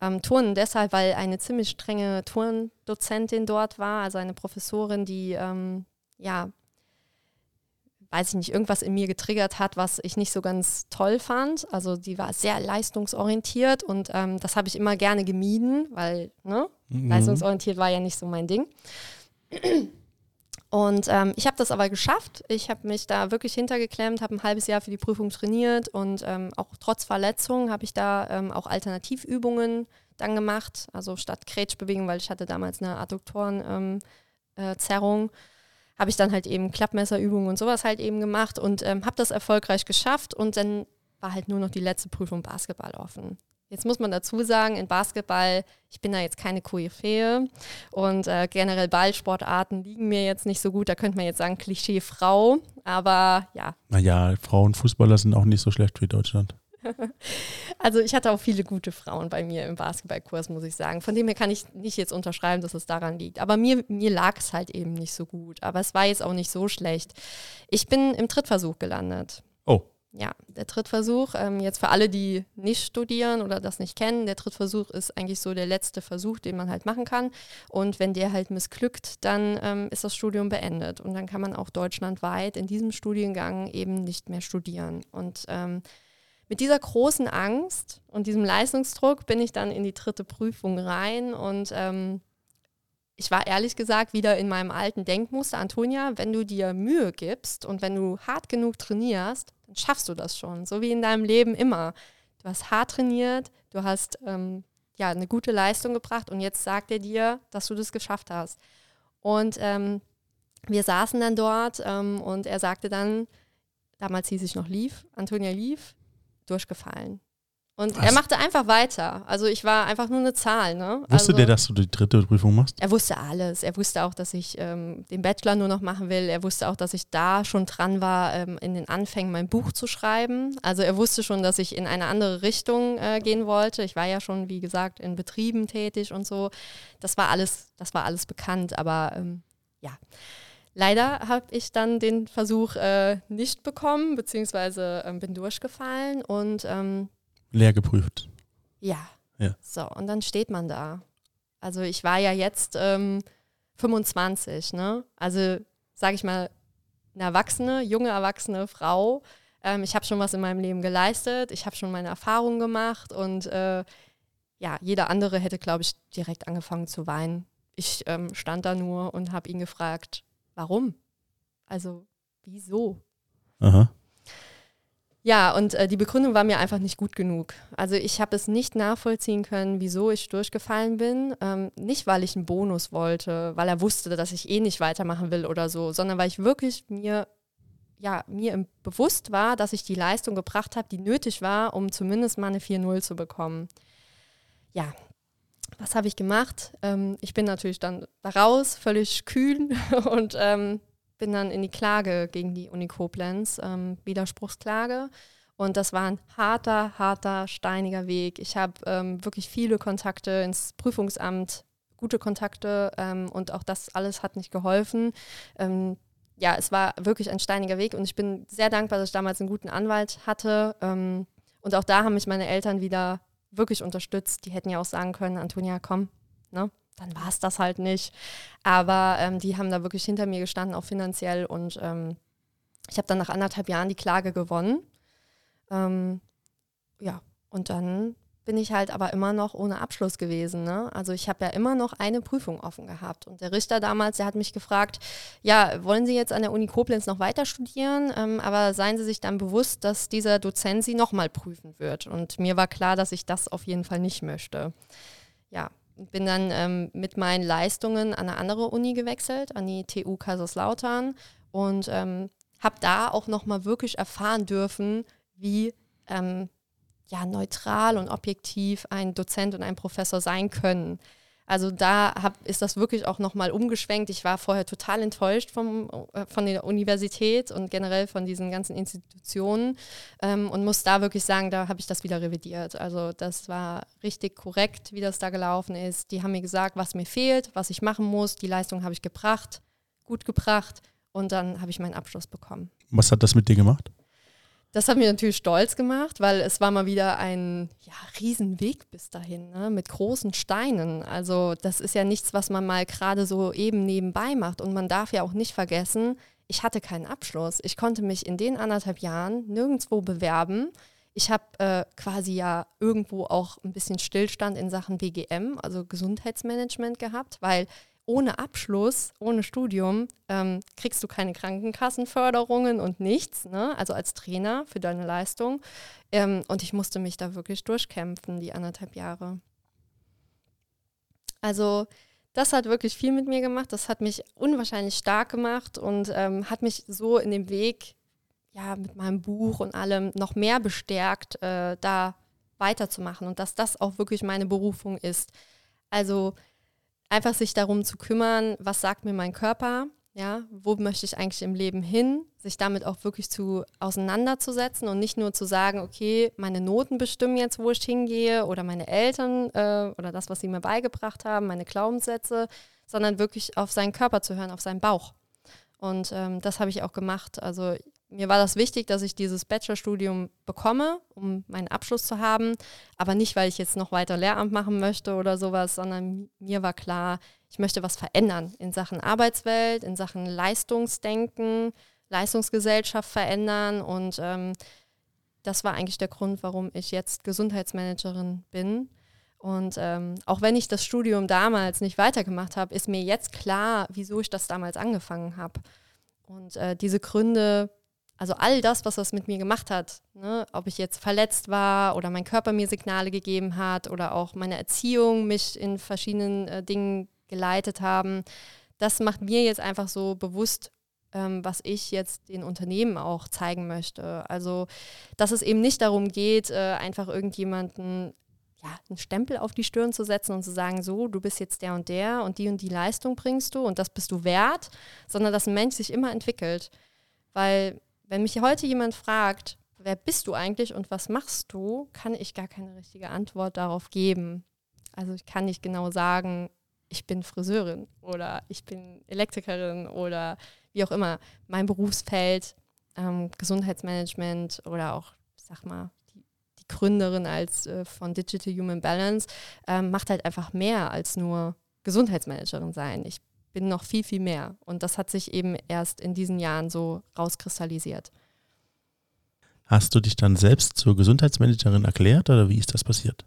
Ähm, Turnen deshalb, weil eine ziemlich strenge Turndozentin dort war, also eine Professorin, die, ähm, ja, weiß ich nicht, irgendwas in mir getriggert hat, was ich nicht so ganz toll fand. Also die war sehr leistungsorientiert und ähm, das habe ich immer gerne gemieden, weil, ne, Mhm. Leistungsorientiert war ja nicht so mein Ding. Und ähm, ich habe das aber geschafft. Ich habe mich da wirklich hintergeklemmt, habe ein halbes Jahr für die Prüfung trainiert und ähm, auch trotz Verletzung habe ich da ähm, auch Alternativübungen dann gemacht. Also statt Kretschbewegung, weil ich hatte damals eine Adduktorenzerrung, äh, Zerrung, habe ich dann halt eben Klappmesserübungen und sowas halt eben gemacht und ähm, habe das erfolgreich geschafft und dann war halt nur noch die letzte Prüfung Basketball offen. Jetzt muss man dazu sagen, in Basketball, ich bin da jetzt keine Koryphäe und äh, generell Ballsportarten liegen mir jetzt nicht so gut. Da könnte man jetzt sagen, Klischee Frau, aber ja, Naja, Frauenfußballer sind auch nicht so schlecht wie Deutschland. [laughs] also ich hatte auch viele gute Frauen bei mir im Basketballkurs, muss ich sagen. Von dem her kann ich nicht jetzt unterschreiben, dass es daran liegt. Aber mir, mir lag es halt eben nicht so gut. Aber es war jetzt auch nicht so schlecht. Ich bin im Trittversuch gelandet. Oh. Ja, der Trittversuch, ähm, jetzt für alle, die nicht studieren oder das nicht kennen, der Trittversuch ist eigentlich so der letzte Versuch, den man halt machen kann. Und wenn der halt missglückt, dann ähm, ist das Studium beendet. Und dann kann man auch deutschlandweit in diesem Studiengang eben nicht mehr studieren. Und ähm, mit dieser großen Angst und diesem Leistungsdruck bin ich dann in die dritte Prüfung rein und ähm, ich war ehrlich gesagt wieder in meinem alten Denkmuster, Antonia, wenn du dir Mühe gibst und wenn du hart genug trainierst, dann schaffst du das schon, so wie in deinem Leben immer. Du hast hart trainiert, du hast ähm, ja eine gute Leistung gebracht und jetzt sagt er dir, dass du das geschafft hast. Und ähm, wir saßen dann dort ähm, und er sagte dann, damals hieß ich noch Lief, Antonia Lief, durchgefallen. Und Was? er machte einfach weiter. Also ich war einfach nur eine Zahl. Ne? Wusste also, der, dass du die dritte Prüfung machst? Er wusste alles. Er wusste auch, dass ich ähm, den Bachelor nur noch machen will. Er wusste auch, dass ich da schon dran war, ähm, in den Anfängen mein Buch zu schreiben. Also er wusste schon, dass ich in eine andere Richtung äh, gehen wollte. Ich war ja schon, wie gesagt, in Betrieben tätig und so. Das war alles, das war alles bekannt. Aber ähm, ja. Leider habe ich dann den Versuch äh, nicht bekommen, beziehungsweise ähm, bin durchgefallen und ähm, leer geprüft. Ja. ja. So, und dann steht man da. Also ich war ja jetzt ähm, 25, ne? Also, sage ich mal, eine erwachsene, junge erwachsene Frau. Ähm, ich habe schon was in meinem Leben geleistet, ich habe schon meine Erfahrungen gemacht und äh, ja, jeder andere hätte, glaube ich, direkt angefangen zu weinen. Ich ähm, stand da nur und habe ihn gefragt, warum? Also, wieso? Aha. Ja, und äh, die Begründung war mir einfach nicht gut genug. Also ich habe es nicht nachvollziehen können, wieso ich durchgefallen bin. Ähm, nicht, weil ich einen Bonus wollte, weil er wusste, dass ich eh nicht weitermachen will oder so, sondern weil ich wirklich mir, ja, mir bewusst war, dass ich die Leistung gebracht habe, die nötig war, um zumindest mal eine 4-0 zu bekommen. Ja, was habe ich gemacht? Ähm, ich bin natürlich dann raus, völlig kühn [laughs] und ähm, bin dann in die Klage gegen die Uni Koblenz, ähm, Widerspruchsklage. Und das war ein harter, harter, steiniger Weg. Ich habe ähm, wirklich viele Kontakte ins Prüfungsamt, gute Kontakte ähm, und auch das alles hat nicht geholfen. Ähm, ja, es war wirklich ein steiniger Weg und ich bin sehr dankbar, dass ich damals einen guten Anwalt hatte. Ähm, und auch da haben mich meine Eltern wieder wirklich unterstützt. Die hätten ja auch sagen können, Antonia, komm, ne? Dann war es das halt nicht. Aber ähm, die haben da wirklich hinter mir gestanden, auch finanziell. Und ähm, ich habe dann nach anderthalb Jahren die Klage gewonnen. Ähm, ja, und dann bin ich halt aber immer noch ohne Abschluss gewesen. Ne? Also ich habe ja immer noch eine Prüfung offen gehabt. Und der Richter damals, der hat mich gefragt, ja, wollen Sie jetzt an der Uni Koblenz noch weiter studieren? Ähm, aber seien Sie sich dann bewusst, dass dieser Dozent Sie nochmal prüfen wird. Und mir war klar, dass ich das auf jeden Fall nicht möchte. Ja, bin dann ähm, mit meinen Leistungen an eine andere Uni gewechselt, an die TU Kaiserslautern und ähm, habe da auch nochmal wirklich erfahren dürfen, wie ähm, ja, neutral und objektiv ein Dozent und ein Professor sein können. Also da hab, ist das wirklich auch nochmal umgeschwenkt. Ich war vorher total enttäuscht vom, äh, von der Universität und generell von diesen ganzen Institutionen ähm, und muss da wirklich sagen, da habe ich das wieder revidiert. Also das war richtig korrekt, wie das da gelaufen ist. Die haben mir gesagt, was mir fehlt, was ich machen muss. Die Leistung habe ich gebracht, gut gebracht und dann habe ich meinen Abschluss bekommen. Was hat das mit dir gemacht? Das hat mich natürlich stolz gemacht, weil es war mal wieder ein ja, Riesenweg bis dahin, ne? mit großen Steinen. Also das ist ja nichts, was man mal gerade so eben nebenbei macht. Und man darf ja auch nicht vergessen, ich hatte keinen Abschluss. Ich konnte mich in den anderthalb Jahren nirgendwo bewerben. Ich habe äh, quasi ja irgendwo auch ein bisschen Stillstand in Sachen BGM, also Gesundheitsmanagement gehabt, weil ohne Abschluss, ohne Studium, ähm, kriegst du keine Krankenkassenförderungen und nichts, ne? also als Trainer für deine Leistung. Ähm, und ich musste mich da wirklich durchkämpfen, die anderthalb Jahre. Also das hat wirklich viel mit mir gemacht, das hat mich unwahrscheinlich stark gemacht und ähm, hat mich so in dem Weg, ja, mit meinem Buch und allem noch mehr bestärkt, äh, da weiterzumachen und dass das auch wirklich meine Berufung ist. Also einfach sich darum zu kümmern, was sagt mir mein Körper, Ja, wo möchte ich eigentlich im Leben hin? Sich damit auch wirklich zu auseinanderzusetzen und nicht nur zu sagen, okay, meine Noten bestimmen jetzt, wo ich hingehe oder meine Eltern äh, oder das, was sie mir beigebracht haben, meine Glaubenssätze, sondern wirklich auf seinen Körper zu hören, auf seinen Bauch. Und ähm, das habe ich auch gemacht. Also mir war das wichtig, dass ich dieses Bachelorstudium bekomme, um meinen Abschluss zu haben. Aber nicht, weil ich jetzt noch weiter Lehramt machen möchte oder sowas, sondern mir war klar, ich möchte was verändern in Sachen Arbeitswelt, in Sachen Leistungsdenken, Leistungsgesellschaft verändern. Und ähm, das war eigentlich der Grund, warum ich jetzt Gesundheitsmanagerin bin. Und ähm, auch wenn ich das Studium damals nicht weitergemacht habe, ist mir jetzt klar, wieso ich das damals angefangen habe. Und äh, diese Gründe also all das, was das mit mir gemacht hat, ne, ob ich jetzt verletzt war oder mein Körper mir Signale gegeben hat oder auch meine Erziehung mich in verschiedenen äh, Dingen geleitet haben, das macht mir jetzt einfach so bewusst, ähm, was ich jetzt den Unternehmen auch zeigen möchte. Also, dass es eben nicht darum geht, äh, einfach irgendjemanden ja, einen Stempel auf die Stirn zu setzen und zu sagen, so, du bist jetzt der und der und die und die Leistung bringst du und das bist du wert, sondern dass ein Mensch sich immer entwickelt. Weil wenn mich heute jemand fragt, wer bist du eigentlich und was machst du, kann ich gar keine richtige Antwort darauf geben. Also ich kann nicht genau sagen, ich bin Friseurin oder ich bin Elektrikerin oder wie auch immer. Mein Berufsfeld, ähm, Gesundheitsmanagement oder auch, sag mal, die, die Gründerin als äh, von Digital Human Balance ähm, macht halt einfach mehr als nur Gesundheitsmanagerin sein. Ich noch viel, viel mehr. Und das hat sich eben erst in diesen Jahren so rauskristallisiert. Hast du dich dann selbst zur Gesundheitsmanagerin erklärt oder wie ist das passiert?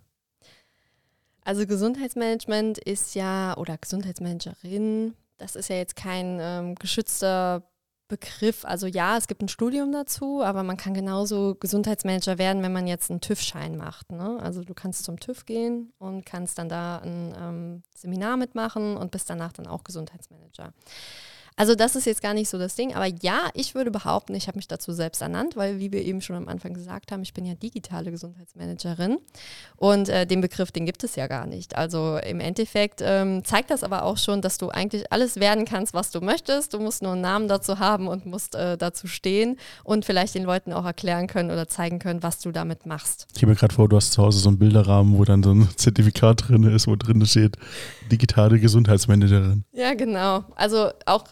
Also Gesundheitsmanagement ist ja, oder Gesundheitsmanagerin, das ist ja jetzt kein ähm, geschützter Begriff. Also ja, es gibt ein Studium dazu, aber man kann genauso Gesundheitsmanager werden, wenn man jetzt einen TÜV-Schein macht. Ne? Also du kannst zum TÜV gehen und kannst dann da ein ähm, Seminar mitmachen und bist danach dann auch Gesundheitsmanager. Also das ist jetzt gar nicht so das Ding, aber ja, ich würde behaupten, ich habe mich dazu selbst ernannt, weil wie wir eben schon am Anfang gesagt haben, ich bin ja digitale Gesundheitsmanagerin und äh, den Begriff, den gibt es ja gar nicht. Also im Endeffekt ähm, zeigt das aber auch schon, dass du eigentlich alles werden kannst, was du möchtest. Du musst nur einen Namen dazu haben und musst äh, dazu stehen und vielleicht den Leuten auch erklären können oder zeigen können, was du damit machst. Ich habe mir gerade vor, du hast zu Hause so einen Bilderrahmen, wo dann so ein [laughs] Zertifikat drin ist, wo drin steht, digitale Gesundheitsmanagerin. Ja, genau. Also auch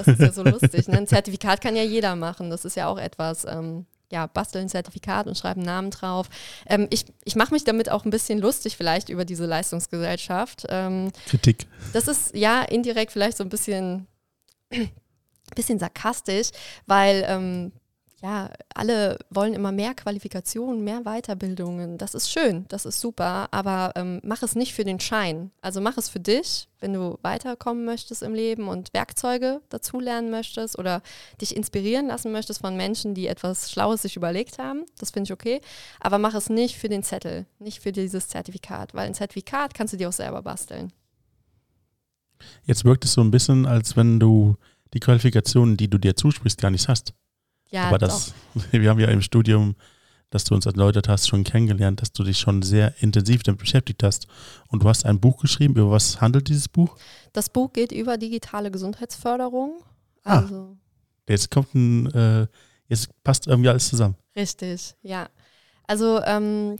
das ist ja so lustig. Ne? Ein Zertifikat kann ja jeder machen. Das ist ja auch etwas. Ähm, ja, basteln ein Zertifikat und schreiben Namen drauf. Ähm, ich ich mache mich damit auch ein bisschen lustig vielleicht über diese Leistungsgesellschaft. Ähm, Kritik. Das ist ja indirekt vielleicht so ein bisschen, [clears throat] bisschen sarkastisch, weil ähm, ja, alle wollen immer mehr Qualifikationen, mehr Weiterbildungen. Das ist schön, das ist super, aber ähm, mach es nicht für den Schein. Also mach es für dich, wenn du weiterkommen möchtest im Leben und Werkzeuge dazulernen möchtest oder dich inspirieren lassen möchtest von Menschen, die etwas Schlaues sich überlegt haben. Das finde ich okay. Aber mach es nicht für den Zettel, nicht für dieses Zertifikat, weil ein Zertifikat kannst du dir auch selber basteln. Jetzt wirkt es so ein bisschen, als wenn du die Qualifikationen, die du dir zusprichst, gar nicht hast. Ja, Aber das, doch. [laughs] wir haben ja im Studium, das du uns erläutert hast, schon kennengelernt, dass du dich schon sehr intensiv damit beschäftigt hast. Und du hast ein Buch geschrieben. Über was handelt dieses Buch? Das Buch geht über digitale Gesundheitsförderung. Ah, also jetzt kommt ein, äh, jetzt passt irgendwie alles zusammen. Richtig, ja. Also ähm,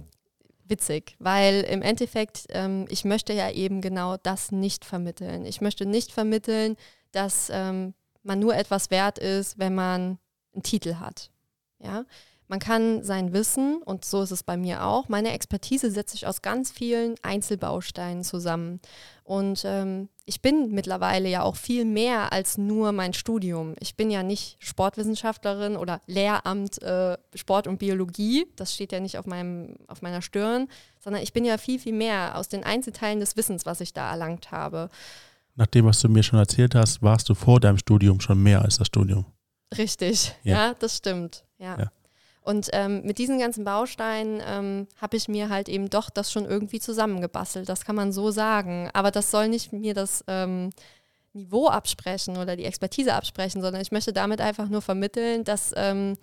witzig, weil im Endeffekt, ähm, ich möchte ja eben genau das nicht vermitteln. Ich möchte nicht vermitteln, dass ähm, man nur etwas wert ist, wenn man einen Titel hat. Ja? Man kann sein Wissen, und so ist es bei mir auch, meine Expertise setze ich aus ganz vielen Einzelbausteinen zusammen. Und ähm, ich bin mittlerweile ja auch viel mehr als nur mein Studium. Ich bin ja nicht Sportwissenschaftlerin oder Lehramt äh, Sport und Biologie, das steht ja nicht auf, meinem, auf meiner Stirn, sondern ich bin ja viel, viel mehr aus den Einzelteilen des Wissens, was ich da erlangt habe. Nach dem, was du mir schon erzählt hast, warst du vor deinem Studium schon mehr als das Studium. Richtig, ja, ja das stimmt. Ja. ja. Und ähm, mit diesen ganzen Bausteinen ähm, habe ich mir halt eben doch das schon irgendwie zusammengebastelt. Das kann man so sagen. Aber das soll nicht mir das ähm, Niveau absprechen oder die Expertise absprechen, sondern ich möchte damit einfach nur vermitteln, dass ähm,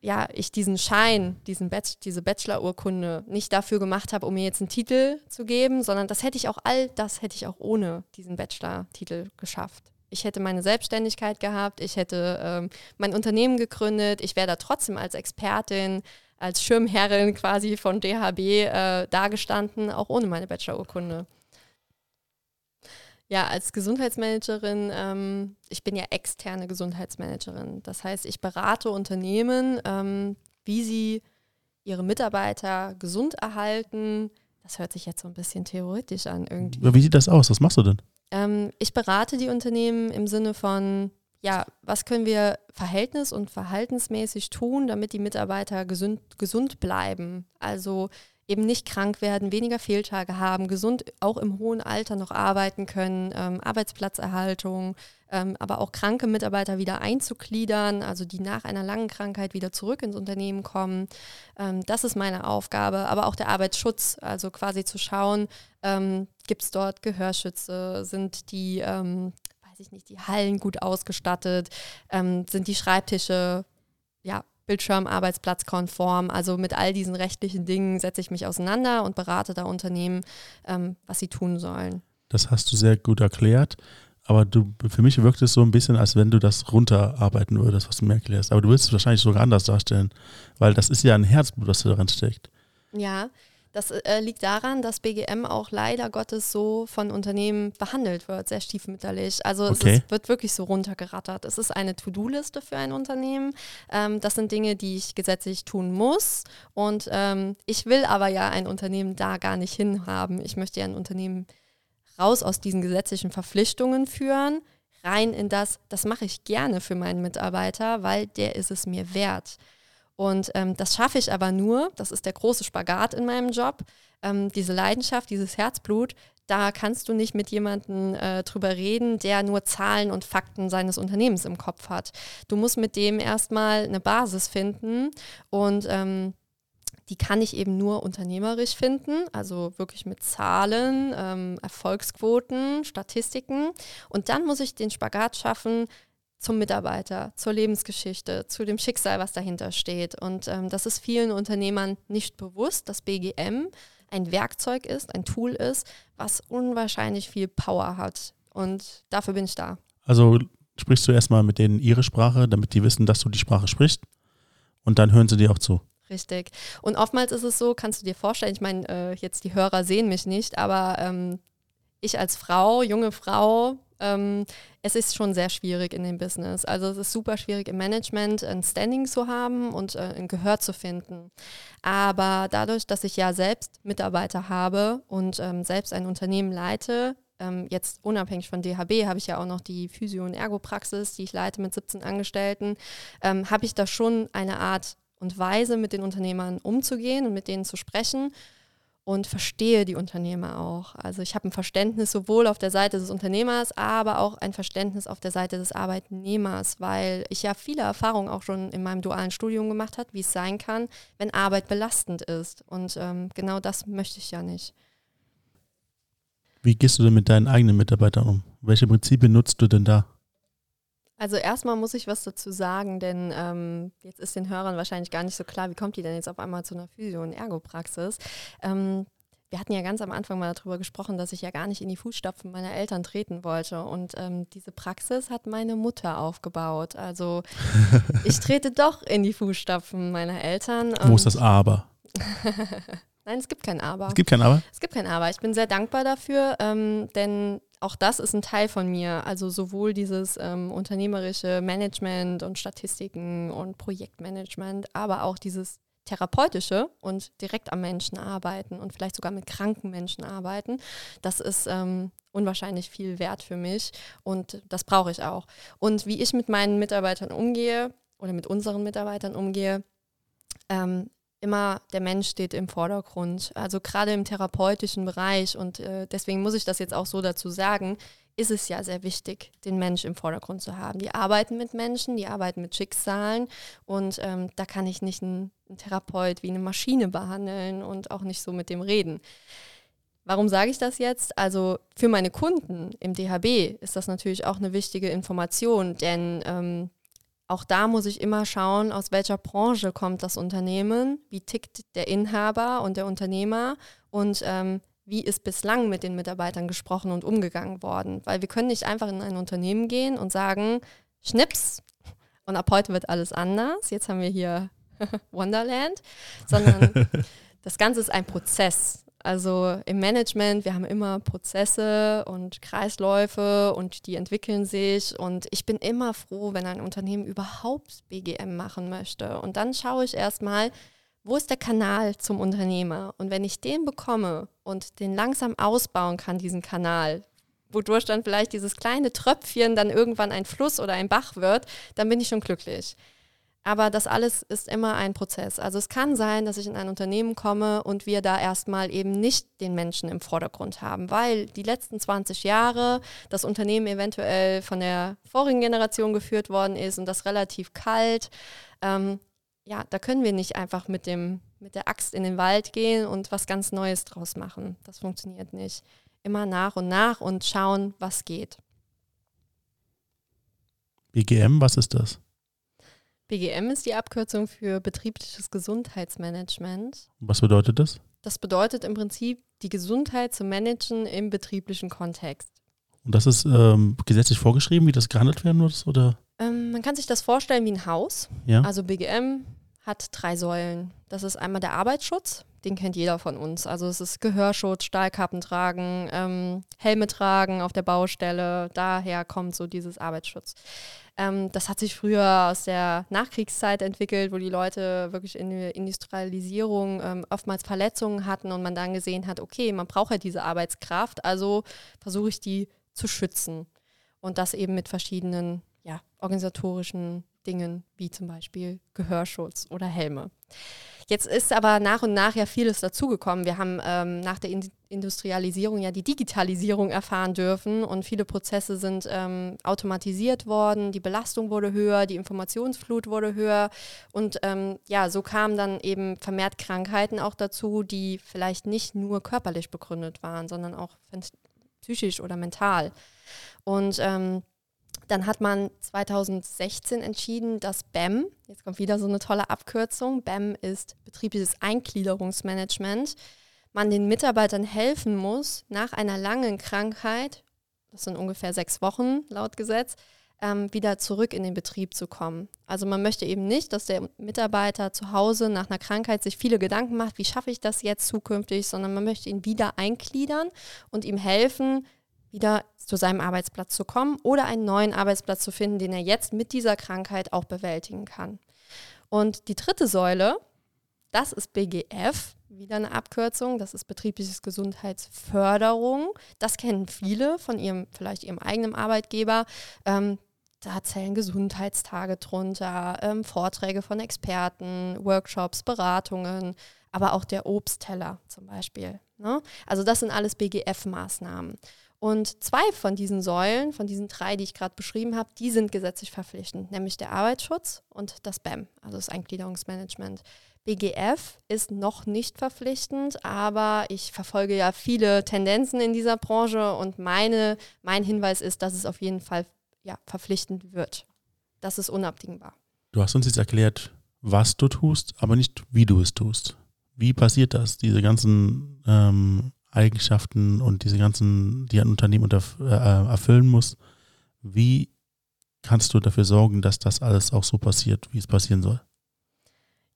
ja, ich diesen Schein, diesen Bachelor, diese Bachelor-Urkunde nicht dafür gemacht habe, um mir jetzt einen Titel zu geben, sondern das hätte ich auch all das hätte ich auch ohne diesen Bachelor-Titel geschafft. Ich hätte meine Selbstständigkeit gehabt, ich hätte ähm, mein Unternehmen gegründet, ich wäre da trotzdem als Expertin, als Schirmherrin quasi von DHB äh, dagestanden, auch ohne meine Bachelorurkunde. Ja, als Gesundheitsmanagerin, ähm, ich bin ja externe Gesundheitsmanagerin. Das heißt, ich berate Unternehmen, ähm, wie sie ihre Mitarbeiter gesund erhalten. Das hört sich jetzt so ein bisschen theoretisch an irgendwie. Wie sieht das aus? Was machst du denn? Ähm, ich berate die Unternehmen im Sinne von, ja, was können wir verhältnis- und verhaltensmäßig tun, damit die Mitarbeiter gesund, gesund bleiben? Also eben nicht krank werden, weniger Fehltage haben, gesund auch im hohen Alter noch arbeiten können, ähm, Arbeitsplatzerhaltung, ähm, aber auch kranke Mitarbeiter wieder einzugliedern, also die nach einer langen Krankheit wieder zurück ins Unternehmen kommen. Ähm, das ist meine Aufgabe, aber auch der Arbeitsschutz, also quasi zu schauen, ähm, gibt es dort Gehörschütze, sind die ähm, weiß ich nicht, die Hallen gut ausgestattet, ähm, sind die Schreibtische ja, Bildschirm, Arbeitsplatz konform. Also mit all diesen rechtlichen Dingen setze ich mich auseinander und berate da Unternehmen, ähm, was sie tun sollen. Das hast du sehr gut erklärt. Aber du, für mich wirkt es so ein bisschen, als wenn du das runterarbeiten würdest, was du mir erklärst. Aber du willst es wahrscheinlich sogar anders darstellen, weil das ist ja ein Herzblut, das da drin steckt. Ja, das äh, liegt daran, dass BGM auch leider Gottes so von Unternehmen behandelt wird, sehr stiefmütterlich. Also okay. es ist, wird wirklich so runtergerattert. Es ist eine To-Do-Liste für ein Unternehmen. Ähm, das sind Dinge, die ich gesetzlich tun muss. Und ähm, ich will aber ja ein Unternehmen da gar nicht hinhaben. Ich möchte ja ein Unternehmen raus aus diesen gesetzlichen Verpflichtungen führen, rein in das, das mache ich gerne für meinen Mitarbeiter, weil der ist es mir wert. Und ähm, das schaffe ich aber nur, das ist der große Spagat in meinem Job, ähm, diese Leidenschaft, dieses Herzblut, da kannst du nicht mit jemandem äh, drüber reden, der nur Zahlen und Fakten seines Unternehmens im Kopf hat. Du musst mit dem erstmal eine Basis finden und ähm, die kann ich eben nur unternehmerisch finden, also wirklich mit Zahlen, ähm, Erfolgsquoten, Statistiken. Und dann muss ich den Spagat schaffen, zum Mitarbeiter, zur Lebensgeschichte, zu dem Schicksal, was dahinter steht. Und ähm, das ist vielen Unternehmern nicht bewusst, dass BGM ein Werkzeug ist, ein Tool ist, was unwahrscheinlich viel Power hat. Und dafür bin ich da. Also sprichst du erstmal mit denen ihre Sprache, damit die wissen, dass du die Sprache sprichst. Und dann hören sie dir auch zu. Richtig. Und oftmals ist es so, kannst du dir vorstellen, ich meine, äh, jetzt die Hörer sehen mich nicht, aber ähm, ich als Frau, junge Frau, ähm, es ist schon sehr schwierig in dem Business. Also es ist super schwierig im Management ein Standing zu haben und äh, ein Gehör zu finden. Aber dadurch, dass ich ja selbst Mitarbeiter habe und ähm, selbst ein Unternehmen leite, ähm, jetzt unabhängig von DHB habe ich ja auch noch die Physio- und Ergopraxis, die ich leite mit 17 Angestellten, ähm, habe ich da schon eine Art und Weise, mit den Unternehmern umzugehen und mit denen zu sprechen und verstehe die Unternehmer auch. Also ich habe ein Verständnis sowohl auf der Seite des Unternehmers, aber auch ein Verständnis auf der Seite des Arbeitnehmers, weil ich ja viele Erfahrungen auch schon in meinem dualen Studium gemacht habe, wie es sein kann, wenn Arbeit belastend ist. Und ähm, genau das möchte ich ja nicht. Wie gehst du denn mit deinen eigenen Mitarbeitern um? Welche Prinzipien nutzt du denn da? Also erstmal muss ich was dazu sagen, denn ähm, jetzt ist den Hörern wahrscheinlich gar nicht so klar, wie kommt die denn jetzt auf einmal zu einer Physio- und Ergopraxis. Ähm, wir hatten ja ganz am Anfang mal darüber gesprochen, dass ich ja gar nicht in die Fußstapfen meiner Eltern treten wollte. Und ähm, diese Praxis hat meine Mutter aufgebaut. Also [laughs] ich trete doch in die Fußstapfen meiner Eltern. Wo ist das Aber? [laughs] Nein, es gibt kein Aber. Es gibt kein Aber? Es gibt kein Aber. Ich bin sehr dankbar dafür, ähm, denn auch das ist ein Teil von mir. Also sowohl dieses ähm, unternehmerische Management und Statistiken und Projektmanagement, aber auch dieses therapeutische und direkt am Menschen arbeiten und vielleicht sogar mit kranken Menschen arbeiten. Das ist ähm, unwahrscheinlich viel wert für mich und das brauche ich auch. Und wie ich mit meinen Mitarbeitern umgehe oder mit unseren Mitarbeitern umgehe, ähm, immer der Mensch steht im Vordergrund. Also gerade im therapeutischen Bereich und äh, deswegen muss ich das jetzt auch so dazu sagen, ist es ja sehr wichtig, den Mensch im Vordergrund zu haben. Die arbeiten mit Menschen, die arbeiten mit Schicksalen und ähm, da kann ich nicht einen, Therapeut wie eine Maschine behandeln und auch nicht so mit dem reden. Warum sage ich das jetzt? Also für meine Kunden im DHB ist das natürlich auch eine wichtige Information, denn ähm, auch da muss ich immer schauen, aus welcher Branche kommt das Unternehmen, wie tickt der Inhaber und der Unternehmer und ähm, wie ist bislang mit den Mitarbeitern gesprochen und umgegangen worden. Weil wir können nicht einfach in ein Unternehmen gehen und sagen, Schnips, und ab heute wird alles anders. Jetzt haben wir hier [laughs] Wonderland, sondern [laughs] das Ganze ist ein Prozess. Also im Management, wir haben immer Prozesse und Kreisläufe und die entwickeln sich. Und ich bin immer froh, wenn ein Unternehmen überhaupt BGM machen möchte. Und dann schaue ich erstmal, wo ist der Kanal zum Unternehmer? Und wenn ich den bekomme und den langsam ausbauen kann, diesen Kanal, wodurch dann vielleicht dieses kleine Tröpfchen dann irgendwann ein Fluss oder ein Bach wird, dann bin ich schon glücklich. Aber das alles ist immer ein Prozess. Also es kann sein, dass ich in ein Unternehmen komme und wir da erstmal eben nicht den Menschen im Vordergrund haben, weil die letzten 20 Jahre das Unternehmen eventuell von der vorigen Generation geführt worden ist und das relativ kalt. Ähm, ja, da können wir nicht einfach mit, dem, mit der Axt in den Wald gehen und was ganz Neues draus machen. Das funktioniert nicht. Immer nach und nach und schauen, was geht. BGM, was ist das? BGM ist die Abkürzung für betriebliches Gesundheitsmanagement. Was bedeutet das? Das bedeutet im Prinzip, die Gesundheit zu managen im betrieblichen Kontext. Und das ist ähm, gesetzlich vorgeschrieben, wie das gehandelt werden muss? Oder? Ähm, man kann sich das vorstellen wie ein Haus. Ja. Also BGM hat drei Säulen. Das ist einmal der Arbeitsschutz, den kennt jeder von uns. Also es ist Gehörschutz, Stahlkappen tragen, ähm, Helme tragen auf der Baustelle. Daher kommt so dieses Arbeitsschutz. Ähm, das hat sich früher aus der Nachkriegszeit entwickelt, wo die Leute wirklich in der Industrialisierung ähm, oftmals Verletzungen hatten und man dann gesehen hat, okay, man braucht ja diese Arbeitskraft, also versuche ich die zu schützen. Und das eben mit verschiedenen ja, organisatorischen Dingen, wie zum Beispiel Gehörschutz oder Helme. Jetzt ist aber nach und nach ja vieles dazugekommen. Wir haben ähm, nach der In Industrialisierung ja die Digitalisierung erfahren dürfen und viele Prozesse sind ähm, automatisiert worden, die Belastung wurde höher, die Informationsflut wurde höher und ähm, ja, so kamen dann eben vermehrt Krankheiten auch dazu, die vielleicht nicht nur körperlich begründet waren, sondern auch psychisch oder mental. Und ähm, dann hat man 2016 entschieden, dass BAM, jetzt kommt wieder so eine tolle Abkürzung, BAM ist betriebliches Eingliederungsmanagement, man den Mitarbeitern helfen muss, nach einer langen Krankheit, das sind ungefähr sechs Wochen laut Gesetz, ähm, wieder zurück in den Betrieb zu kommen. Also man möchte eben nicht, dass der Mitarbeiter zu Hause nach einer Krankheit sich viele Gedanken macht, wie schaffe ich das jetzt zukünftig, sondern man möchte ihn wieder eingliedern und ihm helfen, wieder zu seinem Arbeitsplatz zu kommen oder einen neuen Arbeitsplatz zu finden, den er jetzt mit dieser Krankheit auch bewältigen kann. Und die dritte Säule, das ist BGF, wieder eine Abkürzung, das ist betriebliches Gesundheitsförderung. Das kennen viele von ihrem, vielleicht ihrem eigenen Arbeitgeber. Ähm, da zählen Gesundheitstage drunter, ähm, Vorträge von Experten, Workshops, Beratungen, aber auch der Obstteller zum Beispiel. Ne? Also das sind alles BGF-Maßnahmen. Und zwei von diesen Säulen, von diesen drei, die ich gerade beschrieben habe, die sind gesetzlich verpflichtend, nämlich der Arbeitsschutz und das BAM, also das Eingliederungsmanagement. BGF ist noch nicht verpflichtend, aber ich verfolge ja viele Tendenzen in dieser Branche und meine, mein Hinweis ist, dass es auf jeden Fall ja, verpflichtend wird. Das ist unabdingbar. Du hast uns jetzt erklärt, was du tust, aber nicht, wie du es tust. Wie passiert das, diese ganzen ähm, Eigenschaften und diese ganzen, die ein Unternehmen unter, äh, erfüllen muss. Wie kannst du dafür sorgen, dass das alles auch so passiert, wie es passieren soll?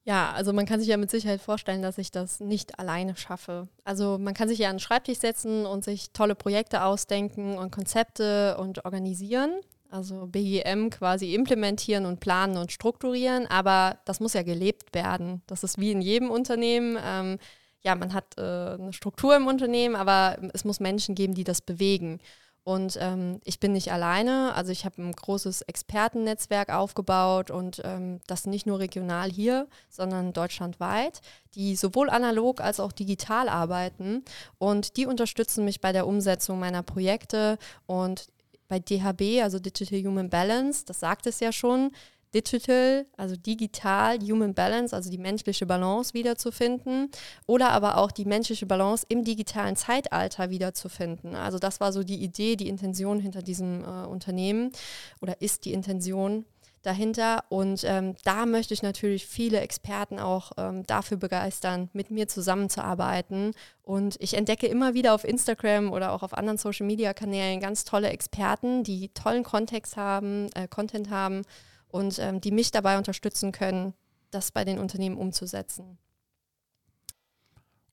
Ja, also man kann sich ja mit Sicherheit vorstellen, dass ich das nicht alleine schaffe. Also man kann sich ja an den Schreibtisch setzen und sich tolle Projekte ausdenken und Konzepte und organisieren. Also BGM quasi implementieren und planen und strukturieren, aber das muss ja gelebt werden. Das ist wie in jedem Unternehmen. Ähm, ja, man hat äh, eine Struktur im Unternehmen, aber es muss Menschen geben, die das bewegen. Und ähm, ich bin nicht alleine, also ich habe ein großes Expertennetzwerk aufgebaut und ähm, das nicht nur regional hier, sondern deutschlandweit, die sowohl analog als auch digital arbeiten. Und die unterstützen mich bei der Umsetzung meiner Projekte. Und bei DHB, also Digital Human Balance, das sagt es ja schon, Digital, also digital, Human Balance, also die menschliche Balance wiederzufinden oder aber auch die menschliche Balance im digitalen Zeitalter wiederzufinden. Also das war so die Idee, die Intention hinter diesem äh, Unternehmen oder ist die Intention, dahinter. Und ähm, da möchte ich natürlich viele Experten auch ähm, dafür begeistern, mit mir zusammenzuarbeiten. Und ich entdecke immer wieder auf Instagram oder auch auf anderen Social-Media-Kanälen ganz tolle Experten, die tollen Kontext haben, äh, Content haben und ähm, die mich dabei unterstützen können, das bei den Unternehmen umzusetzen.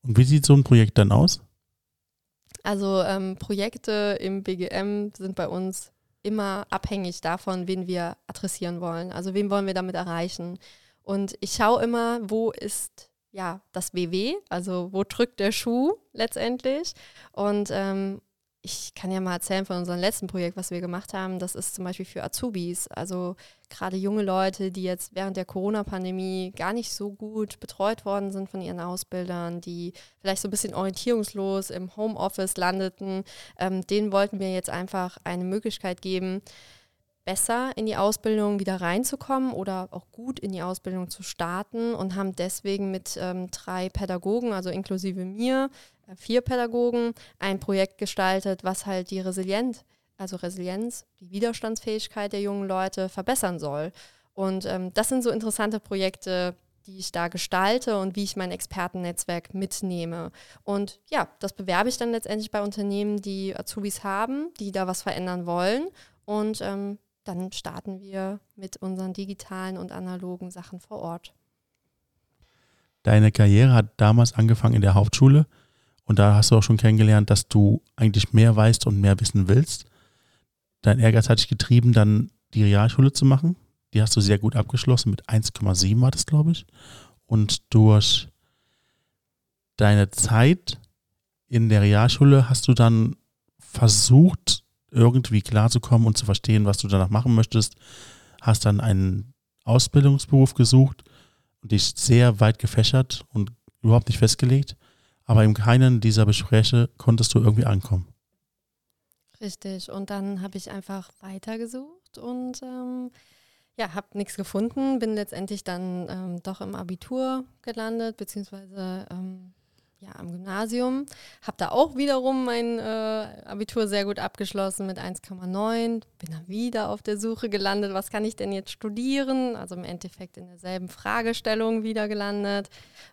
Und wie sieht so ein Projekt dann aus? Also ähm, Projekte im BGM sind bei uns immer abhängig davon, wen wir adressieren wollen. Also wen wollen wir damit erreichen. Und ich schaue immer, wo ist ja das WW, also wo drückt der Schuh letztendlich. Und ähm, ich kann ja mal erzählen von unserem letzten Projekt, was wir gemacht haben. Das ist zum Beispiel für Azubis, also gerade junge Leute, die jetzt während der Corona-Pandemie gar nicht so gut betreut worden sind von ihren Ausbildern, die vielleicht so ein bisschen orientierungslos im Homeoffice landeten. Ähm, denen wollten wir jetzt einfach eine Möglichkeit geben, besser in die Ausbildung wieder reinzukommen oder auch gut in die Ausbildung zu starten und haben deswegen mit ähm, drei Pädagogen, also inklusive mir, vier Pädagogen, ein Projekt gestaltet, was halt die Resilienz, also Resilienz, die Widerstandsfähigkeit der jungen Leute verbessern soll. Und ähm, das sind so interessante Projekte, die ich da gestalte und wie ich mein Expertennetzwerk mitnehme. Und ja, das bewerbe ich dann letztendlich bei Unternehmen, die Azubis haben, die da was verändern wollen. Und ähm, dann starten wir mit unseren digitalen und analogen Sachen vor Ort. Deine Karriere hat damals angefangen in der Hauptschule und da hast du auch schon kennengelernt, dass du eigentlich mehr weißt und mehr wissen willst. Dein Ehrgeiz hat dich getrieben, dann die Realschule zu machen. Die hast du sehr gut abgeschlossen, mit 1,7 war das, glaube ich. Und durch deine Zeit in der Realschule hast du dann versucht, irgendwie klarzukommen und zu verstehen, was du danach machen möchtest. Hast dann einen Ausbildungsberuf gesucht und dich sehr weit gefächert und überhaupt nicht festgelegt. Aber in keinen dieser Gespräche konntest du irgendwie ankommen. Richtig. Und dann habe ich einfach weitergesucht und ähm, ja, habe nichts gefunden. Bin letztendlich dann ähm, doch im Abitur gelandet, beziehungsweise ähm, ja, am Gymnasium. Habe da auch wiederum mein äh, Abitur sehr gut abgeschlossen mit 1,9. Bin dann wieder auf der Suche gelandet, was kann ich denn jetzt studieren? Also im Endeffekt in derselben Fragestellung wieder gelandet.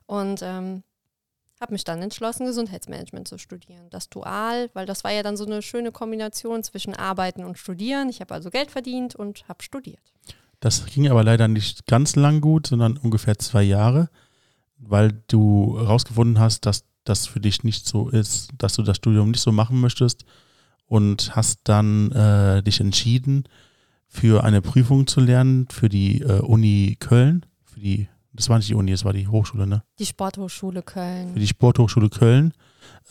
Und ähm, habe mich dann entschlossen, Gesundheitsmanagement zu studieren. Das Dual, weil das war ja dann so eine schöne Kombination zwischen Arbeiten und Studieren. Ich habe also Geld verdient und habe studiert. Das ging aber leider nicht ganz lang gut, sondern ungefähr zwei Jahre, weil du herausgefunden hast, dass das für dich nicht so ist, dass du das Studium nicht so machen möchtest und hast dann äh, dich entschieden, für eine Prüfung zu lernen für die äh, Uni Köln, für die das war nicht die Uni, das war die Hochschule, ne? Die Sporthochschule Köln. Für die Sporthochschule Köln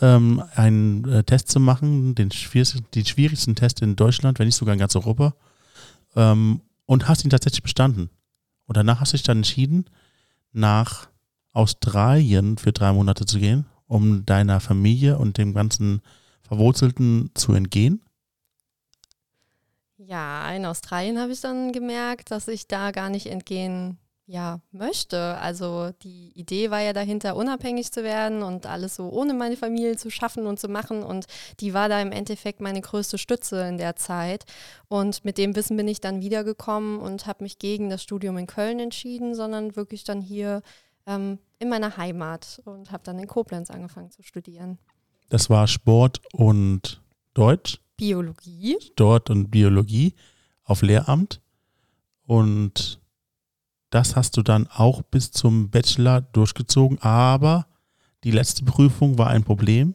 ähm, einen äh, Test zu machen, den schwierigsten, den schwierigsten Test in Deutschland, wenn nicht sogar in ganz Europa. Ähm, und hast ihn tatsächlich bestanden. Und danach hast du dich dann entschieden, nach Australien für drei Monate zu gehen, um deiner Familie und dem ganzen Verwurzelten zu entgehen. Ja, in Australien habe ich dann gemerkt, dass ich da gar nicht entgehen ja, möchte. Also die Idee war ja dahinter, unabhängig zu werden und alles so ohne meine Familie zu schaffen und zu machen. Und die war da im Endeffekt meine größte Stütze in der Zeit. Und mit dem Wissen bin ich dann wiedergekommen und habe mich gegen das Studium in Köln entschieden, sondern wirklich dann hier ähm, in meiner Heimat und habe dann in Koblenz angefangen zu studieren. Das war Sport und Deutsch? Biologie. Dort und Biologie auf Lehramt. Und das hast du dann auch bis zum Bachelor durchgezogen, aber die letzte Prüfung war ein Problem,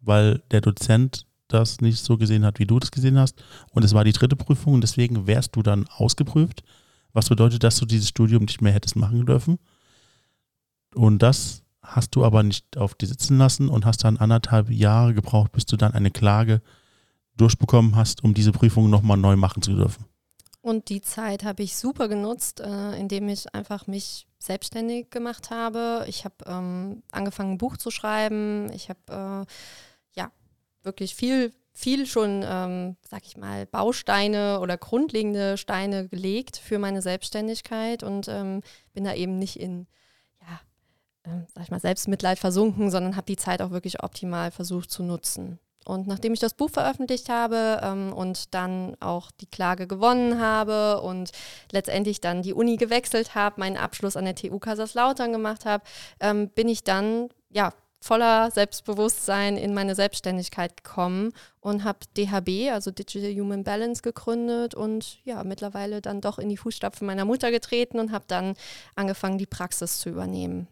weil der Dozent das nicht so gesehen hat, wie du das gesehen hast. Und es war die dritte Prüfung und deswegen wärst du dann ausgeprüft, was bedeutet, dass du dieses Studium nicht mehr hättest machen dürfen. Und das hast du aber nicht auf dir sitzen lassen und hast dann anderthalb Jahre gebraucht, bis du dann eine Klage durchbekommen hast, um diese Prüfung nochmal neu machen zu dürfen. Und die Zeit habe ich super genutzt, äh, indem ich einfach mich selbstständig gemacht habe. Ich habe ähm, angefangen, ein Buch zu schreiben. Ich habe äh, ja wirklich viel, viel schon, ähm, sag ich mal, Bausteine oder grundlegende Steine gelegt für meine Selbstständigkeit und ähm, bin da eben nicht in, ja, äh, sag ich mal, Selbstmitleid versunken, sondern habe die Zeit auch wirklich optimal versucht zu nutzen. Und nachdem ich das Buch veröffentlicht habe ähm, und dann auch die Klage gewonnen habe und letztendlich dann die Uni gewechselt habe, meinen Abschluss an der TU Kaiserslautern gemacht habe, ähm, bin ich dann ja voller Selbstbewusstsein in meine Selbstständigkeit gekommen und habe DHB, also Digital Human Balance, gegründet und ja, mittlerweile dann doch in die Fußstapfen meiner Mutter getreten und habe dann angefangen, die Praxis zu übernehmen.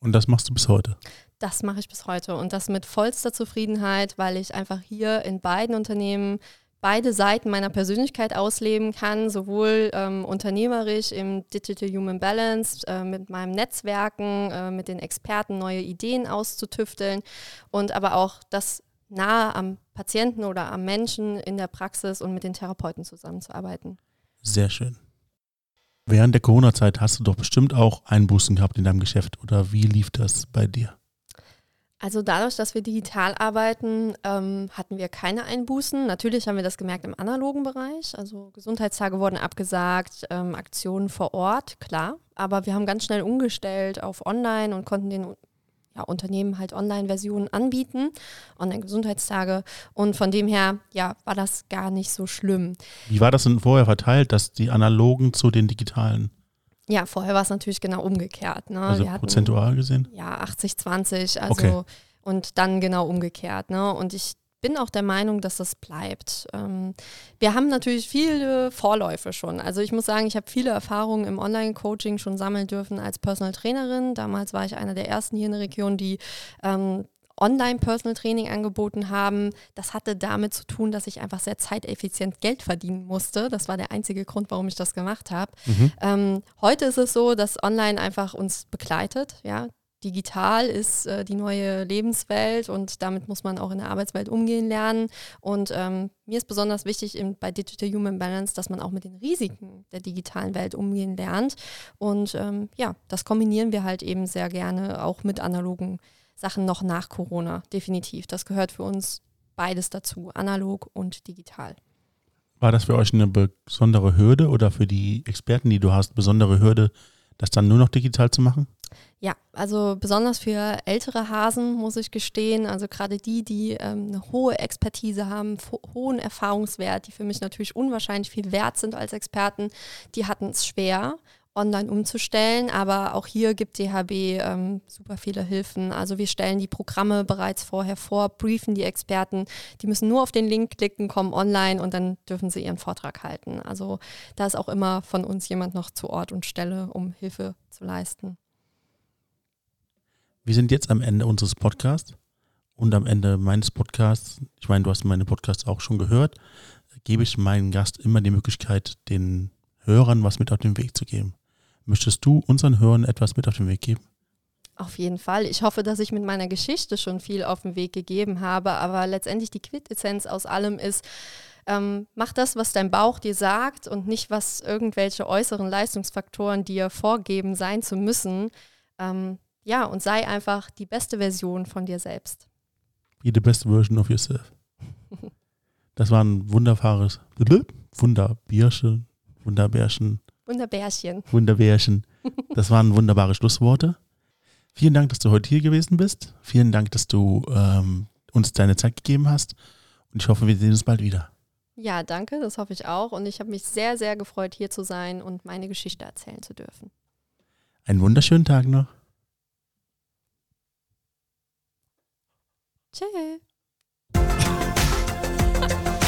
Und das machst du bis heute? Das mache ich bis heute und das mit vollster Zufriedenheit, weil ich einfach hier in beiden Unternehmen beide Seiten meiner Persönlichkeit ausleben kann, sowohl ähm, unternehmerisch im Digital Human Balance, äh, mit meinem Netzwerken, äh, mit den Experten neue Ideen auszutüfteln und aber auch das nahe am Patienten oder am Menschen in der Praxis und mit den Therapeuten zusammenzuarbeiten. Sehr schön. Während der Corona-Zeit hast du doch bestimmt auch Einbußen gehabt in deinem Geschäft oder wie lief das bei dir? Also dadurch, dass wir digital arbeiten, ähm, hatten wir keine Einbußen. Natürlich haben wir das gemerkt im analogen Bereich. Also Gesundheitstage wurden abgesagt, ähm, Aktionen vor Ort, klar. Aber wir haben ganz schnell umgestellt auf Online und konnten den ja, Unternehmen halt Online-Versionen anbieten, Online-Gesundheitstage. Und von dem her, ja, war das gar nicht so schlimm. Wie war das denn vorher verteilt, dass die analogen zu den digitalen? Ja, vorher war es natürlich genau umgekehrt. Ne? Also hatten, prozentual gesehen? Ja, 80, 20, also Okay. und dann genau umgekehrt. Ne? Und ich bin auch der Meinung, dass das bleibt. Ähm, wir haben natürlich viele Vorläufe schon. Also ich muss sagen, ich habe viele Erfahrungen im Online-Coaching schon sammeln dürfen als Personal Trainerin. Damals war ich einer der ersten hier in der Region, die ähm, Online-Personal Training angeboten haben. Das hatte damit zu tun, dass ich einfach sehr zeiteffizient Geld verdienen musste. Das war der einzige Grund, warum ich das gemacht habe. Mhm. Ähm, heute ist es so, dass Online einfach uns begleitet. Ja? Digital ist äh, die neue Lebenswelt und damit muss man auch in der Arbeitswelt umgehen lernen. Und ähm, mir ist besonders wichtig in, bei Digital Human Balance, dass man auch mit den Risiken der digitalen Welt umgehen lernt. Und ähm, ja, das kombinieren wir halt eben sehr gerne auch mit analogen Sachen noch nach Corona. Definitiv. Das gehört für uns beides dazu, analog und digital. War das für euch eine besondere Hürde oder für die Experten, die du hast, besondere Hürde, das dann nur noch digital zu machen? Ja, also besonders für ältere Hasen muss ich gestehen, also gerade die, die ähm, eine hohe Expertise haben, hohen Erfahrungswert, die für mich natürlich unwahrscheinlich viel wert sind als Experten, die hatten es schwer online umzustellen, aber auch hier gibt DHB ähm, super viele Hilfen. Also wir stellen die Programme bereits vorher vor, briefen die Experten, die müssen nur auf den Link klicken, kommen online und dann dürfen sie ihren Vortrag halten. Also da ist auch immer von uns jemand noch zu Ort und Stelle, um Hilfe zu leisten. Wir sind jetzt am Ende unseres Podcasts und am Ende meines Podcasts, ich meine, du hast meine Podcasts auch schon gehört, gebe ich meinem Gast immer die Möglichkeit, den Hörern was mit auf den Weg zu geben. Möchtest du unseren Hörern etwas mit auf den Weg geben? Auf jeden Fall. Ich hoffe, dass ich mit meiner Geschichte schon viel auf den Weg gegeben habe, aber letztendlich die Quintessenz aus allem ist, ähm, mach das, was dein Bauch dir sagt und nicht, was irgendwelche äußeren Leistungsfaktoren dir vorgeben sein zu müssen. Ähm, ja, und sei einfach die beste Version von dir selbst. Be the best version of yourself. [laughs] Das war ein wunderbares Wunderbierchen, Wunderbärchen, Wunderbärchen. Wunderbärchen. Das waren wunderbare Schlussworte. Vielen Dank, dass du heute hier gewesen bist. Vielen Dank, dass du ähm, uns deine Zeit gegeben hast. Und ich hoffe, wir sehen uns bald wieder. Ja, danke, das hoffe ich auch. Und ich habe mich sehr, sehr gefreut, hier zu sein und meine Geschichte erzählen zu dürfen. Einen wunderschönen Tag noch. Tschö. [laughs]